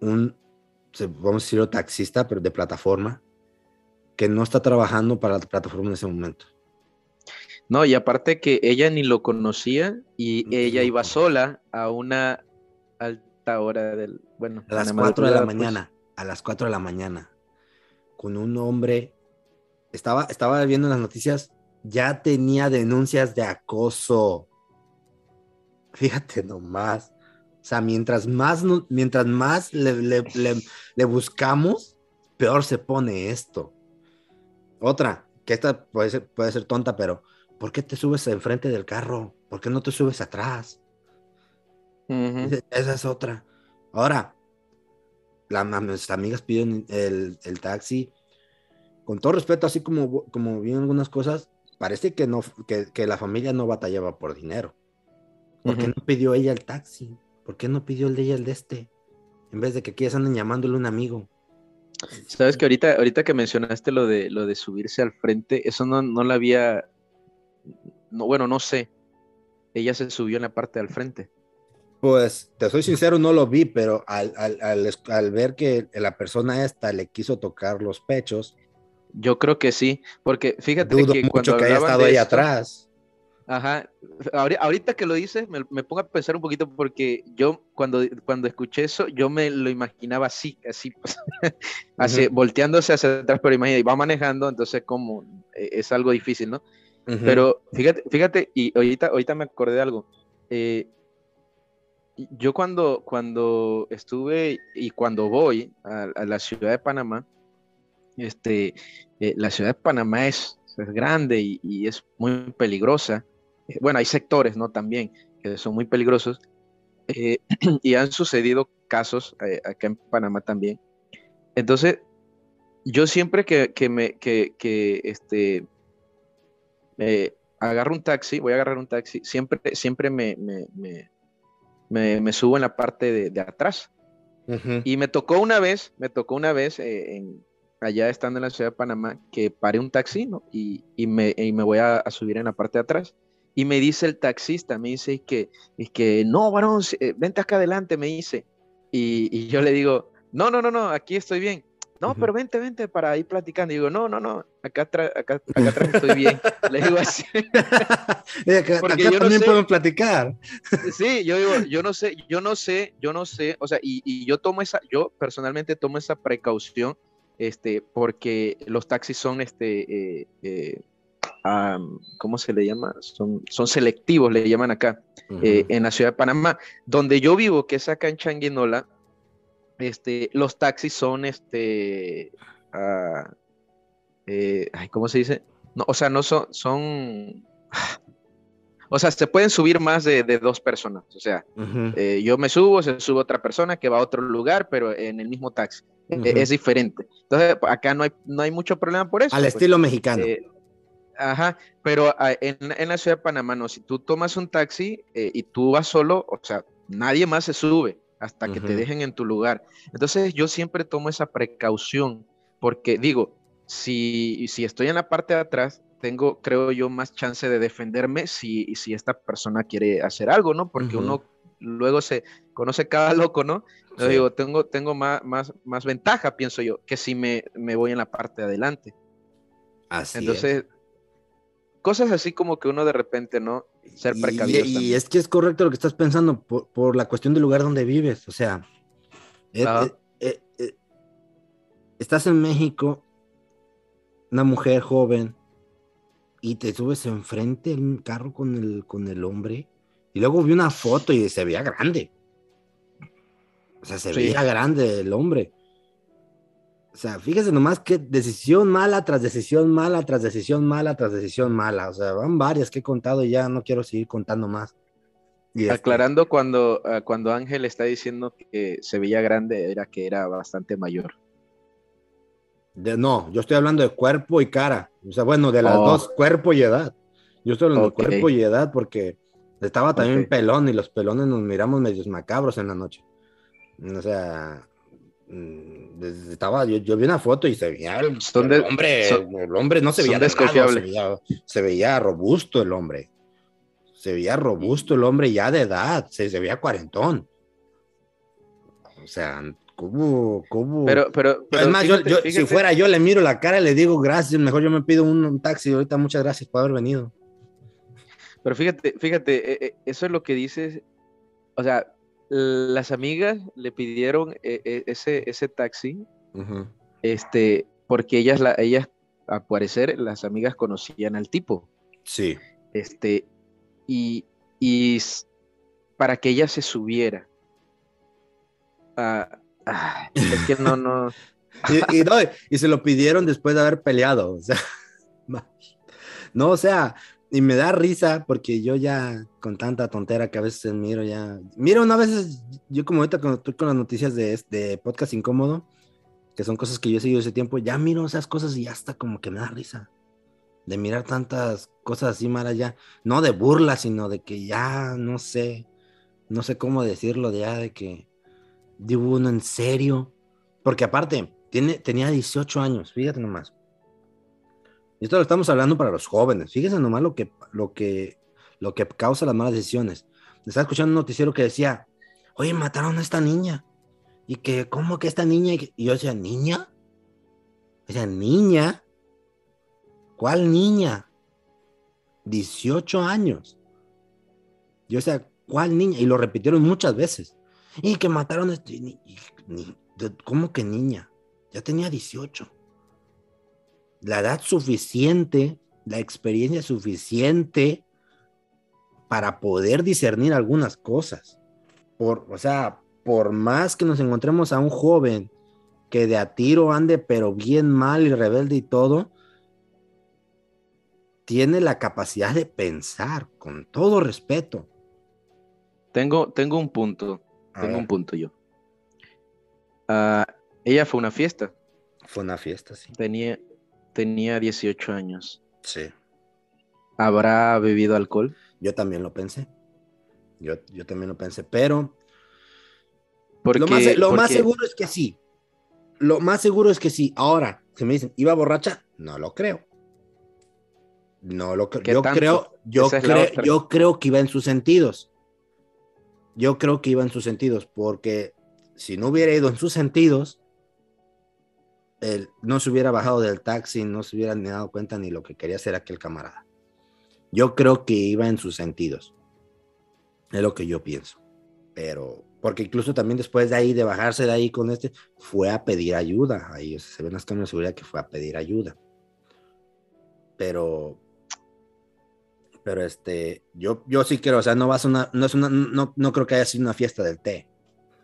un, vamos a decirlo, taxista, pero de plataforma, que no está trabajando para la plataforma en ese momento? No, y aparte que ella ni lo conocía y ella iba sola a una alta hora del, bueno, a las 4 de la pues. mañana, a las 4 de la mañana, con un hombre, estaba, estaba viendo las noticias, ya tenía denuncias de acoso. Fíjate nomás. O sea, mientras más, mientras más le, le buscamos, peor se pone esto. Otra, que esta puede ser, puede ser tonta, pero ¿por qué te subes enfrente del carro? ¿Por qué no te subes atrás? Esa es otra. Ahora, la, mis amigas piden el, taxi. Con todo respeto, así como, como vi algunas cosas, parece que, no, que, la familia no batallaba por dinero. ¿Por qué no pidió ella el taxi? ¿Por qué no pidió el de ella el de este? En vez de que aquí anden llamándole un amigo. Sabes que ahorita, ahorita que mencionaste lo de lo de subirse al frente, eso no, no la había, no, bueno, no sé. Ella se subió en la parte del frente. Pues te soy sincero, no lo vi, pero al, al, ver que la persona esta le quiso tocar los pechos. Yo creo que sí, porque fíjate que mucho cuando que haya estado ahí atrás. Ajá, ahorita que lo dices, me, me, pongo a pensar un poquito porque yo cuando, cuando escuché eso, yo me lo imaginaba así, así, pues, así volteándose hacia atrás, pero imagínate, va manejando, entonces como e, es algo difícil, ¿no? Pero fíjate, fíjate, y ahorita, ahorita me acordé de algo. Eh, yo cuando, cuando estuve y cuando voy a, la ciudad de Panamá, este, eh, la ciudad de Panamá es, es grande y, es muy peligrosa. Eh, bueno, hay sectores, ¿no? También que son muy peligrosos. y han sucedido casos acá en Panamá también. Entonces, yo siempre que, que me, que, que este, eh, agarro un taxi, voy a agarrar un taxi, siempre, siempre me, me, subo en la parte de, atrás. Y me tocó una vez, me tocó una vez, eh, en, allá estando en la ciudad de Panamá, que paré un taxi y, me, voy a, subir en la parte de atrás. Y me dice el taxista, me dice que, es que no, varón, eh, vente acá adelante, me dice. Y, y yo le digo, no, no, no, no, aquí estoy bien no, pero vente, vente para ir platicando. Y digo, no, no, no, acá atrás, acá, acá atrás estoy bien. Le digo así. Acá Porque acá yo no también sé. pueden platicar. Sí, yo digo, yo no sé, yo no sé, yo no sé, o sea, y, y yo tomo esa, yo personalmente tomo esa precaución, este, porque los taxis son, este, eh, eh, ¿cómo se le llama? Son, son selectivos, le llaman acá, eh, en la ciudad de Panamá, donde yo vivo, que es acá en Changuinola, este, los taxis son, este, eh, ay, ¿cómo se dice? No, o sea, no son, son, o sea, se pueden subir más de, de dos personas, o sea, eh, yo me subo, se sube otra persona que va a otro lugar, pero en el mismo taxi. Ujú. Es diferente. Entonces, acá no hay, no hay mucho problema por eso. Al pues. estilo mexicano. Eh, ajá, pero ah, en, en la ciudad de Panamá, no, si tú tomas un taxi eh, y tú vas solo, o sea, nadie más se sube hasta que te Ujú. dejen en tu lugar. Entonces, yo siempre tomo esa precaución, porque digo, si, si estoy en la parte de atrás, tengo, creo yo, más chance de defenderme si, si esta persona quiere hacer algo, ¿no? Porque Ujú. uno luego se conoce cada loco, ¿no? Yo Sí. digo, tengo, tengo más, más, más ventaja, pienso yo, que si me, me voy en la parte de adelante. Así es. Cosas así como que uno de repente, ¿no? Ser precavido. Y, es que es correcto lo que estás pensando por, por la cuestión del lugar donde vives. O sea, eh, eh, eh, estás en México, una mujer joven, y te subes enfrente en un carro con el, con el hombre. Y luego vi una foto y se veía grande. O sea, se Sí. veía grande el hombre. O sea, fíjese nomás que decisión mala tras decisión mala tras decisión mala tras decisión mala. O sea, van varias que he contado y ya no quiero seguir contando más. Y este, Aclarando cuando, ah, cuando Ángel está diciendo que se veía grande, era que era bastante mayor. de- no, yo estoy hablando de cuerpo y cara. O sea, bueno, de las Oh. dos, cuerpo y edad. Yo estoy hablando de cuerpo y edad porque estaba también Ok. pelón y los pelones nos miramos medios macabros en la noche. O sea, estaba, yo, yo vi una foto y se veía el, Son el de- hombre, son- el hombre no se veía delgado, se veía, se veía robusto el hombre. Se veía robusto el hombre ya de edad, se, se veía cuarentón. O sea, ¿cómo, cómo? Pero, pero, pero es más, yo- fíjate- yo- si fíjate- fuera yo, le miro la cara y le digo gracias, mejor yo me pido un, un taxi. Ahorita muchas gracias por haber venido. Pero fíjate, fíjate, eh, eh, eso es lo que dices. O sea, las amigas le pidieron eh, eh, ese, ese taxi, este, porque ellas, la, ellas, a parecer, las amigas conocían al tipo. Sí. Este, y, y para que ella se subiera. Ah, ah, es que no, no. Y, y no, y se lo pidieron después de haber peleado. O sea, no, o sea, y me da risa porque yo ya con tanta tontera que a veces miro ya. Miro, una veces, yo como ahorita cuando estoy con las noticias de, este podcast incómodo, que son cosas que yo he seguido ese tiempo, ya miro esas cosas y hasta como que me da risa. De mirar tantas cosas así malas ya. No de burla, sino de que ya no sé, no sé cómo decirlo, de ya de que digo uno en serio. Porque aparte, tiene, tenía 18 años, fíjate nomás. Y esto lo estamos hablando para los jóvenes. Fíjense nomás lo que, lo que, lo que causa las malas decisiones. Estaba escuchando un noticiero que decía, oye, mataron a esta niña. Y que, ¿cómo que esta niña? Y yo decía, ¿niña? O sea, niña. ¿Cuál niña? 18 años. Yo decía, ¿cuál niña? Y lo repitieron muchas veces. Y que mataron a este. ¿Cómo que niña? Ya tenía 18. La edad suficiente, la experiencia suficiente para poder discernir algunas cosas. Por, o sea, por más que nos encontremos a un joven que de a tiro ande, pero bien mal y rebelde y todo, tiene la capacidad de pensar, con todo respeto. Tengo, tengo un punto. A Tengo ver. un punto yo. Ah, ella fue una fiesta. Fue una fiesta, sí. Tenía, tenía 18 años. Sí. ¿Habrá bebido alcohol? Yo también lo pensé. Yo, yo también lo pensé, pero Porque, lo, más, lo más porque- seguro es que sí. Lo más seguro es que sí. Ahora, si me dicen, ¿iba borracha? No lo creo. No lo creo. ¿Qué Yo tanto? creo, yo creo, yo creo que iba en sus sentidos. Yo creo que iba en sus sentidos, porque si no hubiera ido en sus sentidos, no se hubiera bajado del taxi, no se hubiera ni dado cuenta ni lo que quería hacer aquel camarada. Yo creo que iba en sus sentidos. Es lo que yo pienso. Pero, porque incluso también después de ahí, de bajarse de ahí con este, fue a pedir ayuda. Ahí se ven las cámaras de seguridad que fue a pedir ayuda. Pero, pero este, yo, yo sí creo, o sea, no vas a una, no es una, no, no creo que haya sido una fiesta del té,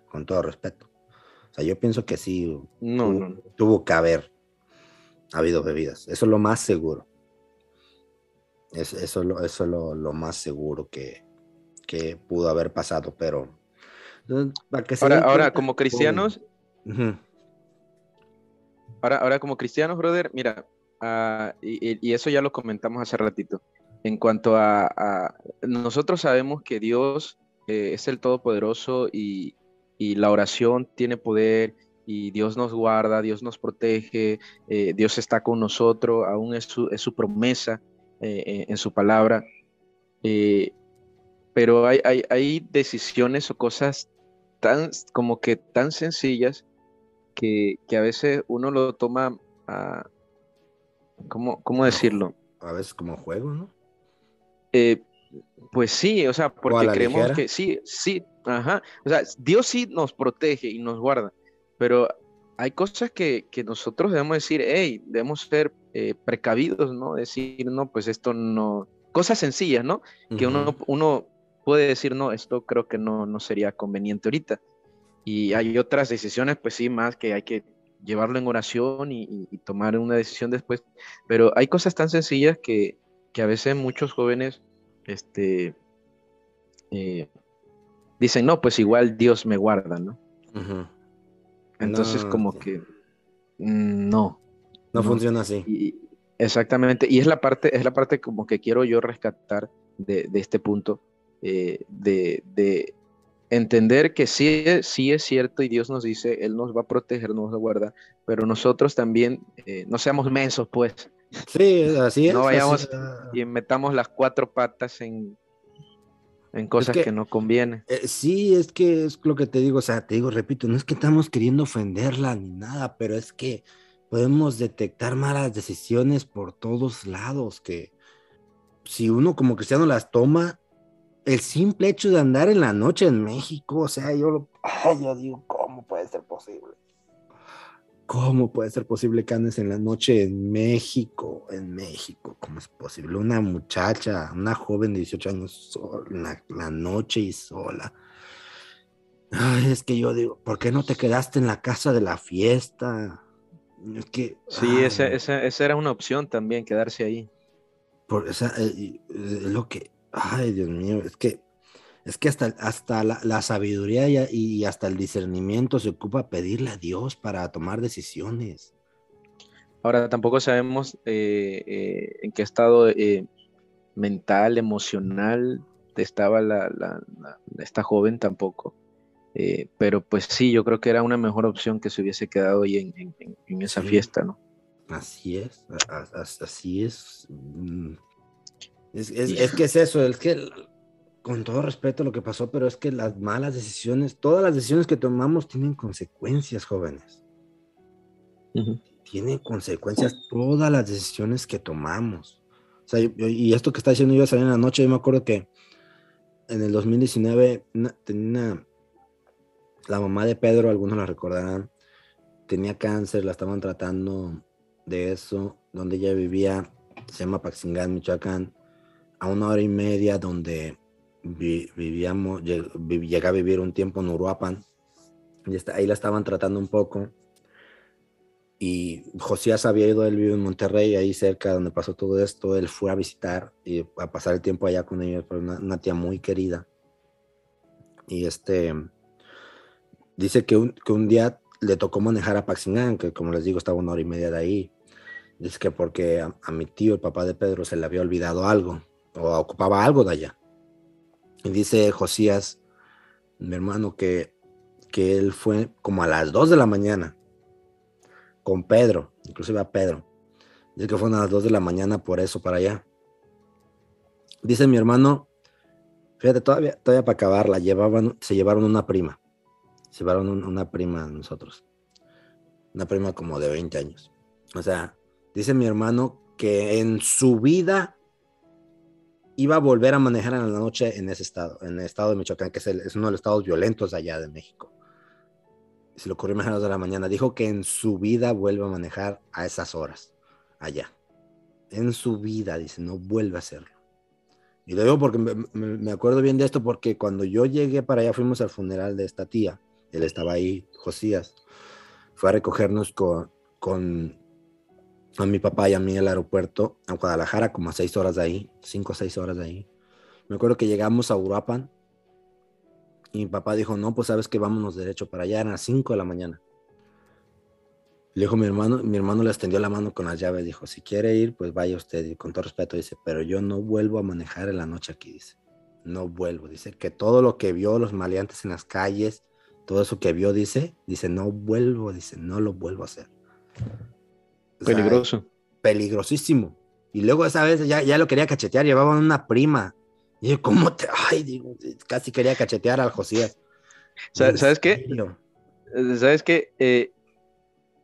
con todo respeto. O sea, yo pienso que sí No, tuvo, no, no. tuvo que haber habido bebidas. Eso es lo más seguro. Es, eso es lo, eso es lo, lo más seguro que, que pudo haber pasado, pero eh, para que se Ahora, ahora cuenta, como cristianos, ahora, ahora como cristianos, brother, mira, ah, y, y- y eso ya lo comentamos hace ratito. En cuanto a, a- nosotros sabemos que Dios eh, es el Todopoderoso y, y la oración tiene poder y Dios nos guarda, Dios nos protege, eh, Dios está con nosotros, aún es su, es su promesa eh, eh, en su palabra. Eh, pero hay, hay, hay decisiones o cosas tan, como que tan sencillas que, que a veces uno lo toma a, ¿cómo, cómo decirlo? a veces como juego, ¿no? Pues sí, o sea, porque creemos ligera. que sí, sí, ajá. O sea, Dios sí nos protege y nos guarda, pero hay cosas que, que nosotros debemos decir, hey, debemos ser eh, precavidos, ¿no? Decir, no, pues esto no, cosas sencillas, ¿no? Que uno, uno puede decir, no, esto creo que no, no sería conveniente ahorita. Y hay otras decisiones, pues sí, más que hay que llevarlo en oración y, y- y tomar una decisión después. Pero hay cosas tan sencillas que, que a veces muchos jóvenes este, eh, dicen, no, pues igual Dios me guarda, ¿no? Entonces No, como sí. que mm, no. No no. funciona así. Y, exactamente, y es la parte, es la parte como que quiero yo rescatar de, de este punto, eh, de, de entender que sí, es- sí es cierto y Dios nos dice, Él nos va a proteger, nos va a guardar, pero nosotros también eh, no seamos mensos, pues, Sí, así es. no así- vayamos y metamos las cuatro patas en, en cosas que- que, no convienen. Eh, sí, es que es lo que te digo, o sea, te digo, repito, no es que estamos queriendo ofenderla ni nada, pero es que podemos detectar malas decisiones por todos lados, que si uno como cristiano las toma, el simple hecho de andar en la noche en México, o sea, yo, lo- ay, yo digo, ¿cómo puede ser posible? ¿Cómo puede ser posible que andes en la noche en México? En México, ¿cómo es posible? Una muchacha, una joven de 18 años, sola, la, noche y sola. Ay, es que yo digo, ¿por qué no te quedaste en la casa de la fiesta? Es que. Sí, esa, esa, esa era una opción también, quedarse ahí. por esa, eh, eh, es lo que. Ay, Dios mío, es que. Es que hasta, hasta la, la sabiduría y, y hasta el discernimiento se ocupa pedirle a Dios para tomar decisiones. Ahora, tampoco sabemos eh, eh, en qué estado eh, mental, emocional estaba la, esta joven tampoco. Eh, pero pues sí, yo creo que era una mejor opción que se hubiese quedado ahí en, en- en- en esa Sí. fiesta, ¿no? Así es, así es. mm. Es, es- que es eso, es que con todo respeto a lo que pasó, pero es que las malas decisiones, todas las decisiones que tomamos tienen consecuencias, jóvenes. Tienen consecuencias todas las decisiones que tomamos. O sea, yo- yo- y esto que está diciendo yo salir en la noche, yo me acuerdo que en el 2019 una- tenía una- la mamá de Pedro, algunos la recordarán, tenía cáncer, la estaban tratando de eso, donde ella vivía, se llama Paxingán, Michoacán, a una hora y media donde vivíamos, lleg- vi- llegué a vivir un tiempo en Uruapan, y está- ahí la estaban tratando un poco, y Josías había ido, él vive en Monterrey, ahí cerca donde pasó todo esto, él fue a visitar y a pasar el tiempo allá con fue una, una tía muy querida, y este, dice que un, que un día le tocó manejar a Paxingán, que como les digo estaba una hora y media de ahí. Dice que porque a mi tío, el papá de Pedro, se le había olvidado algo o ocupaba algo de allá. Y dice Josías, mi hermano, que, que él fue como a las 2 de la mañana con Pedro, inclusive a Pedro. Dice que fueron a las 2 de la mañana por eso para allá. Dice mi hermano, fíjate, todavía, todavía para acabarla, llevaban, se llevaron una prima se llevaron un- una prima a nosotros. una prima como de 20 años. O sea, dice mi hermano que en su vida iba a volver a manejar en la noche en ese estado, en el estado de Michoacán, que es, el- es uno de los estados violentos allá de México. Se le ocurrió manejar a las de la mañana. Dijo que en su vida vuelve a manejar a esas horas, allá. En su vida, dice, no vuelve a hacerlo. Y lo digo porque me- me acuerdo bien de esto, porque cuando yo llegué para allá, fuimos al funeral de esta tía. Él estaba ahí, Josías. Fue a recogernos con, con a mi papá y a mí al aeropuerto, a Guadalajara, como a seis horas de ahí, cinco o seis horas de ahí. Me acuerdo que llegamos a Uruapan y mi papá dijo, no, pues sabes que vámonos derecho para allá, eran las cinco de la mañana. Le dijo mi hermano, mi hermano le extendió la mano con las llaves, dijo, si quiere ir, pues vaya usted, y con todo respeto dice, pero yo no vuelvo a manejar en la noche aquí, dice, no vuelvo, dice, que todo lo que vio, los maleantes en las calles, todo eso que vio, dice, dice, no vuelvo, dice, no lo vuelvo a hacer. O sea, Peligroso. peligrosísimo. Y luego esa vez ya, ya lo quería cachetear, llevaban una prima. Y yo, ¿cómo te.? Ay, digo, casi quería cachetear al Josías. Sa- ¿En ¿Sabes qué? ¿Sabes qué? Eh,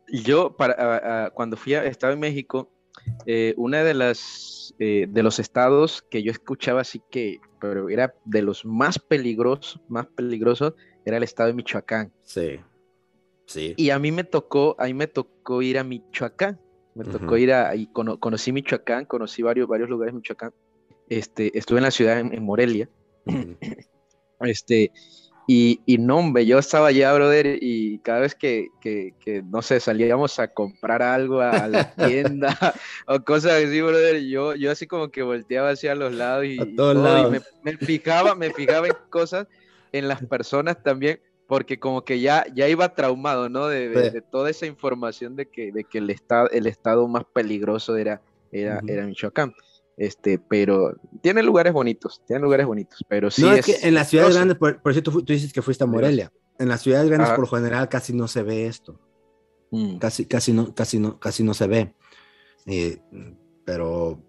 yo, para, a- a- cuando fui a, estaba en México, eh, una de las eh, de los estados que yo escuchaba así que, pero era de los más peligrosos, más peligrosos, era el estado de Michoacán. Sí. Sí. Y a mí me tocó, a mí me tocó ir a Michoacán. Me tocó Ujú. ir a, y cono- conocí Michoacán, conocí varios, varios lugares de Michoacán. Este, estuve en la ciudad en, en Morelia. Ujú. Este, y, y no, hombre, yo estaba allá, brother, y cada vez que, que, que, no sé, salíamos a comprar algo a, a la tienda o cosas así, brother, yo, yo así como que volteaba hacia los lados y, A y todos todo, y lados. me, me fijaba, me fijaba en cosas, en las personas también, porque como que ya, ya iba traumado, ¿no? De, de- Sí. de toda esa información de que, de que el, estado, el estado más peligroso era, era, Michoacán. Este, pero tiene lugares bonitos, tiene lugares bonitos, pero sí no, es, es que en las ciudades grandes, por, por cierto, tú dices que fuiste a Morelia. En las ciudades grandes, por general, casi no se ve esto. Mm. Casi, casi, no, casi, no, casi no se ve. Eh, pero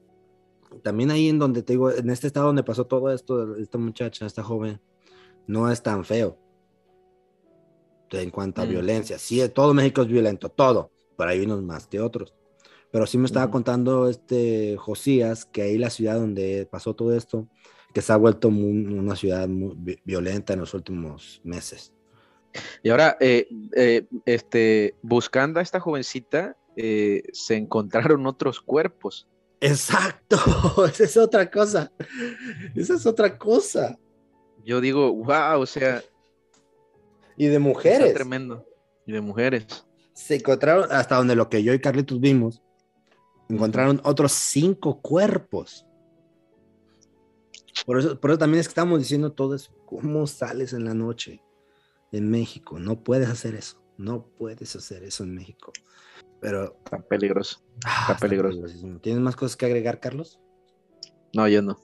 también ahí en donde te digo, en este estado donde pasó todo esto, esta muchacha, esta joven, no es tan feo. En cuanto a Mm. violencia, sí, todo México es violento, todo, pero hay unos más que otros. Pero sí me estaba contando este Josías que ahí la ciudad donde pasó todo esto, que se ha vuelto muy- una ciudad muy vi- violenta en los últimos meses. Y ahora, eh, eh, este, buscando a esta jovencita, eh, se encontraron otros cuerpos. Exacto, esa es otra cosa. Esa es otra cosa. Yo digo, wow, o sea, Y de está mujeres. tremendo. Y de mujeres. Se encontraron, hasta donde lo que yo y Carlitos vimos, encontraron otros cinco cuerpos. Por eso, por eso también es que estamos diciendo todo eso. ¿Cómo sales en la noche en México? No puedes hacer eso. No puedes hacer eso en México. Pero Está peligroso. ah, peligroso. peligrosísimo. ¿Tienes más cosas que agregar, Carlos? No, yo no.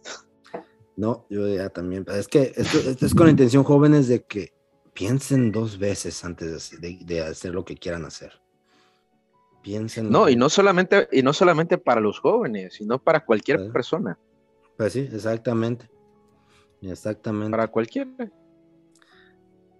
No, yo ya también. Es que esto, esto es con la intención, jóvenes, de que piensen dos veces antes de hacer- de, de hacer lo que quieran hacer. Piensen. No, y no solamente, y no solamente para los jóvenes, sino para cualquier persona. Pues sí, exactamente. Exactamente. Para cualquiera.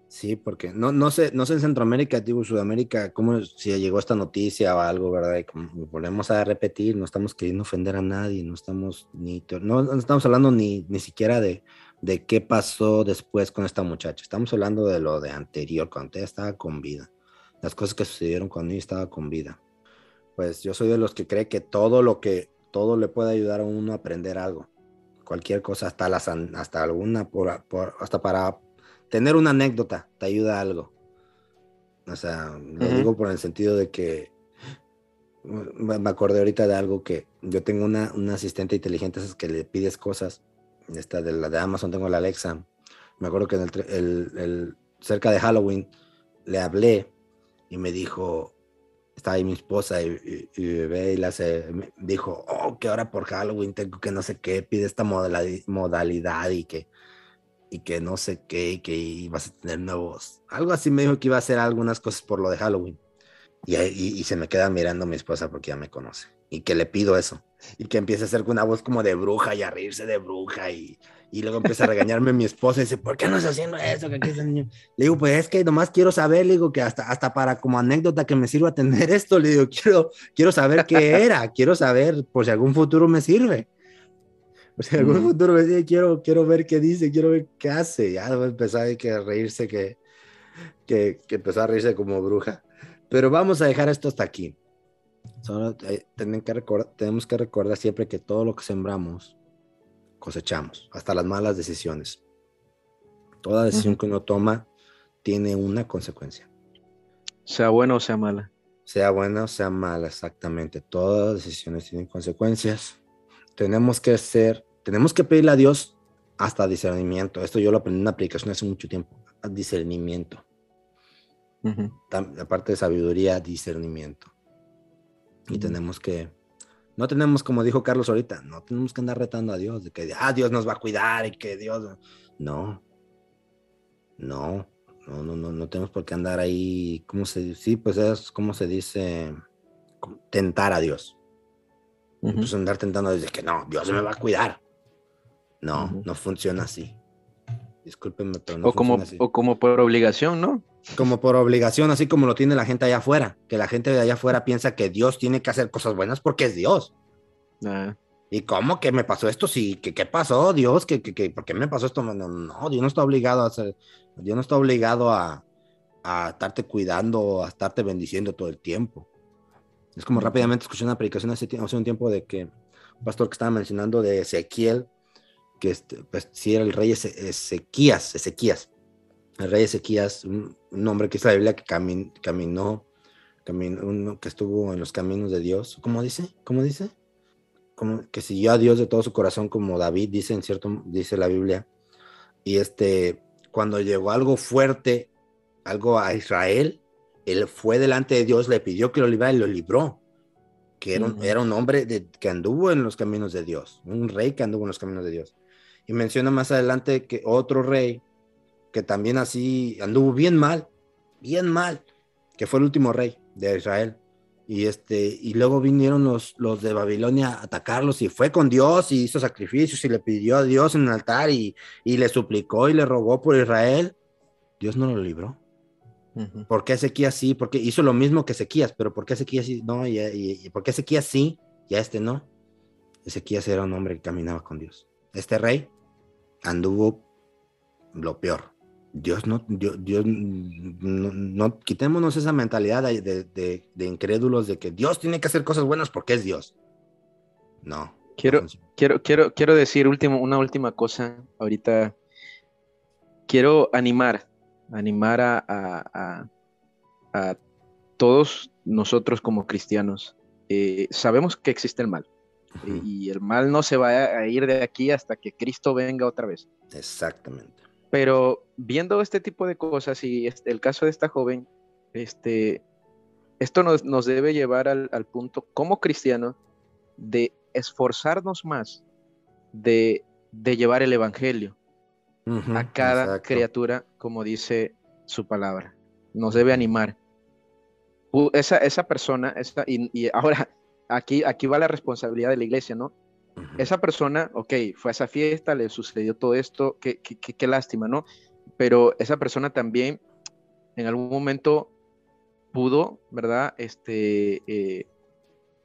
Sí, porque no, no sé, no sé en Centroamérica, digo Sudamérica, cómo si llegó esta noticia o algo, ¿verdad? Y como volvemos a repetir, no estamos queriendo ofender a nadie, no estamos ni no estamos hablando ni, ni siquiera de, de qué pasó después con esta muchacha. Estamos hablando de lo de anterior, cuando ella estaba con vida. Las cosas que sucedieron cuando ella estaba con vida. Pues yo soy de los que cree que todo lo que todo le puede ayudar a uno a aprender algo. Cualquier cosa, hasta las hasta alguna por, por- hasta para tener una anécdota te ayuda a algo. O sea, lo digo por el sentido de que me me acordé ahorita de algo que yo tengo una, una asistente inteligente esas que le pides cosas. Esta de la de Amazon tengo la Alexa. Me acuerdo que en el, cerca de Halloween le hablé y me dijo, estaba ahí mi esposa y, y, y la se, dijo, oh, que ahora por Halloween tengo que no sé qué, pide esta modalidad, modalidad y que y que no sé qué, y que ibas a tener nuevos. Algo así me dijo que iba a hacer algunas cosas por lo de Halloween. Y, ahí- y, y se me queda mirando mi esposa porque ya me conoce. Y que le pido eso. Y que empiece a hacer una voz como de bruja y a reírse de bruja y, Y luego empieza a regañarme mi esposa y dice, ¿por qué no estás haciendo eso? ¿Qué es niño? Le digo, pues es que nomás quiero saber, le digo, que hasta, hasta para como anécdota que me sirva tener esto, le digo, quiero, quiero saber qué era, quiero saber por si algún futuro me sirve. Por si algún futuro me sirve, quiero, quiero ver qué dice, quiero ver qué hace. Ya empezó a reírse, que, que, que empezó a reírse como bruja. Pero vamos a dejar esto hasta aquí. Solo eh, tienen que recordar, tenemos que recordar siempre que todo lo que sembramos cosechamos, hasta las malas decisiones. Toda decisión que uno toma tiene una consecuencia. Sea buena o sea mala. Sea buena o sea mala, exactamente. Todas las decisiones tienen consecuencias. Tenemos que ser, tenemos que pedirle a Dios hasta discernimiento. Esto yo lo aprendí en una aplicación hace mucho tiempo. Discernimiento. Aparte de sabiduría, discernimiento. Y tenemos que, no tenemos, como dijo Carlos ahorita, no tenemos que andar retando a Dios, de que, ah, Dios nos va a cuidar y que Dios, no, no, no, no, no, no tenemos por qué andar ahí, ¿cómo se dice? Sí, pues es como se dice, tentar a Dios. Pues andar tentando Dios, que no, Dios me va a cuidar. No, no funciona así. Discúlpenme, pero no o como, así. O como por obligación, ¿no? Como por obligación, así como lo tiene la gente allá afuera, que la gente de allá afuera piensa que Dios tiene que hacer cosas buenas porque es Dios. Ah. ¿Y cómo que me pasó esto? Sí, ¿qué, qué pasó, Dios? ¿Qué, qué, por qué me pasó esto? No, no, Dios no está obligado a hacer, Dios no está obligado a, a estarte cuidando, a estarte bendiciendo todo el tiempo. Es como rápidamente escuché una predicación hace, hace un tiempo de que un pastor que estaba mencionando de Ezequiel, que este, pues, era el rey Ezequías, Ezequías, el rey Ezequías, un, hombre que es la Biblia que caminó, caminó, que estuvo en los caminos de Dios. ¿Cómo dice? ¿Cómo dice? Como que siguió a Dios de todo su corazón, como David dice en cierto, dice la Biblia. Y este, cuando llegó algo fuerte, algo a Israel, él fue delante de Dios, le pidió que lo librara y lo libró. Que era, un, era un hombre de, que anduvo en los caminos de Dios, un rey que anduvo en los caminos de Dios. Y menciona más adelante que otro rey que también así anduvo bien mal, bien mal, que fue el último rey de Israel. Y, este, y luego vinieron los, los de Babilonia a atacarlos y fue con Dios y hizo sacrificios y le pidió a Dios en el altar y, y le suplicó y le rogó por Israel. Dios no lo libró. ¿Por qué Ezequías sí? Porque hizo lo mismo que Ezequías, pero ¿por qué Ezequías sí? No, y, y, ¿por qué Ezequías sí y a este no? Ezequías era un hombre que caminaba con Dios. Este rey anduvo lo peor. Dios no, Dios, no, quitémonos esa mentalidad de, de, incrédulos de que Dios tiene que hacer cosas buenas porque es Dios. No. Quiero, quiero, quiero, quiero decir último, una última cosa ahorita. Quiero animar, animar a, a, todos nosotros como cristianos. Eh, sabemos que existe el mal y el mal no se va a ir de aquí hasta que Cristo venga otra vez. Exactamente. Pero viendo este tipo de cosas y este, el caso de esta joven, este, esto nos, nos debe llevar al, al, punto como cristianos de esforzarnos más de, de llevar el Evangelio a cada criatura, como dice su palabra. Nos debe animar. Esa, esa persona, esa, y, y ahora aquí, aquí va la responsabilidad de la iglesia, ¿no? Esa persona, ok, fue a esa fiesta, le sucedió todo esto, qué, qué, lástima, ¿no? Pero esa persona también en algún momento pudo, ¿verdad? Este, eh,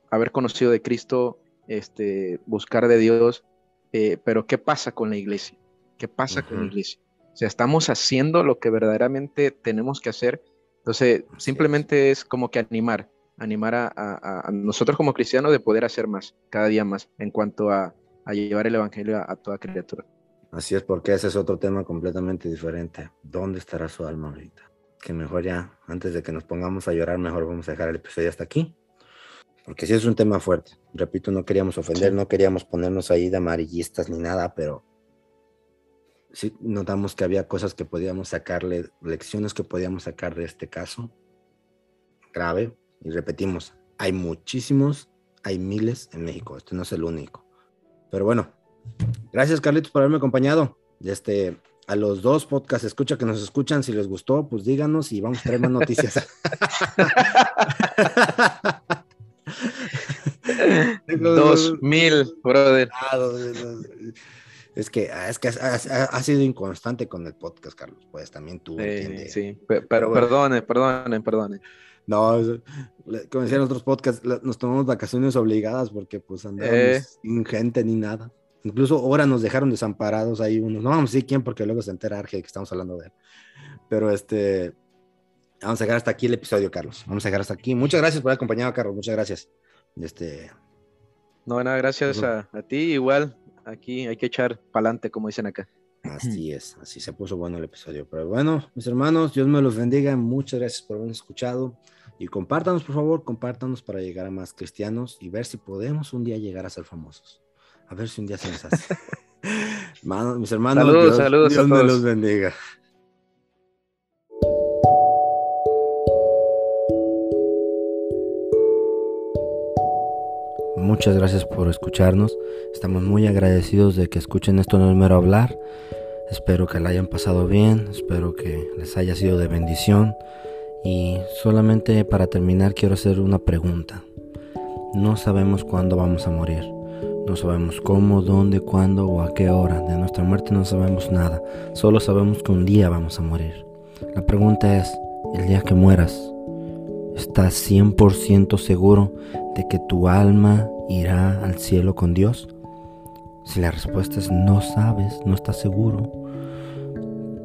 haber conocido de Cristo, este, buscar de Dios, eh, pero ¿qué pasa con la iglesia? ¿Qué pasa con la iglesia? O sea, estamos haciendo lo que verdaderamente tenemos que hacer. Entonces, simplemente es como que animar, animar a, nosotros como cristianos de poder hacer más, cada día más, en cuanto a, llevar el Evangelio a, toda criatura. Así es, porque ese es otro tema completamente diferente. ¿Dónde estará su alma ahorita? Que mejor ya, antes de que nos pongamos a llorar, mejor vamos a dejar el episodio hasta aquí. Porque sí es un tema fuerte. Repito, no queríamos ofender, no queríamos ponernos ahí de amarillistas ni nada, pero sí notamos que había cosas que podíamos sacarle, lecciones que podíamos sacar de este caso grave, y repetimos, hay muchísimos, hay miles en México. Este no es el único. Pero bueno, gracias Carlitos por haberme acompañado. Este, a los dos podcasts escucha que nos escuchan, si les gustó, pues díganos y vamos a traer más noticias. dos mil, brother. Ah, Es que, es que ha, sido inconstante con el podcast, Carlos. Pues también tú. Sí, sí. Pero, perdone, perdone, perdone. No, como decían otros podcasts, nos tomamos vacaciones obligadas porque pues andamos eh. sin gente ni nada. Incluso ahora nos dejaron desamparados ahí unos. No vamos a decir quién porque luego se entera Arge que estamos hablando de él. Pero este, vamos a dejar hasta aquí el episodio, Carlos. Vamos a dejar hasta aquí. Muchas gracias por haber acompañado, Carlos. Muchas gracias. Este. No, nada, gracias a, ti. Igual, aquí hay que echar pa'lante, como dicen acá. Así es, así se puso bueno el episodio. Pero bueno, mis hermanos, Dios me los bendiga. Muchas gracias por habernos escuchado. Y compártanos, por favor, compártanos para llegar a más cristianos y ver si podemos un día llegar a ser famosos. A ver si un día se nos hace. mis hermanos, saludos, Dios, saludos Dios me los bendiga. Muchas gracias por escucharnos. Estamos muy agradecidos de que escuchen esto no es mero hablar. Espero que la hayan pasado bien, espero que les haya sido de bendición. Y solamente para terminar quiero hacer una pregunta. No sabemos cuándo vamos a morir. No sabemos cómo, dónde, cuándo o a qué hora. De nuestra muerte no sabemos nada. Solo sabemos que un día vamos a morir. La pregunta es, el día que mueras, ¿estás 100% seguro de que tu alma irá al cielo con Dios? Si la respuesta es no sabes, no estás seguro,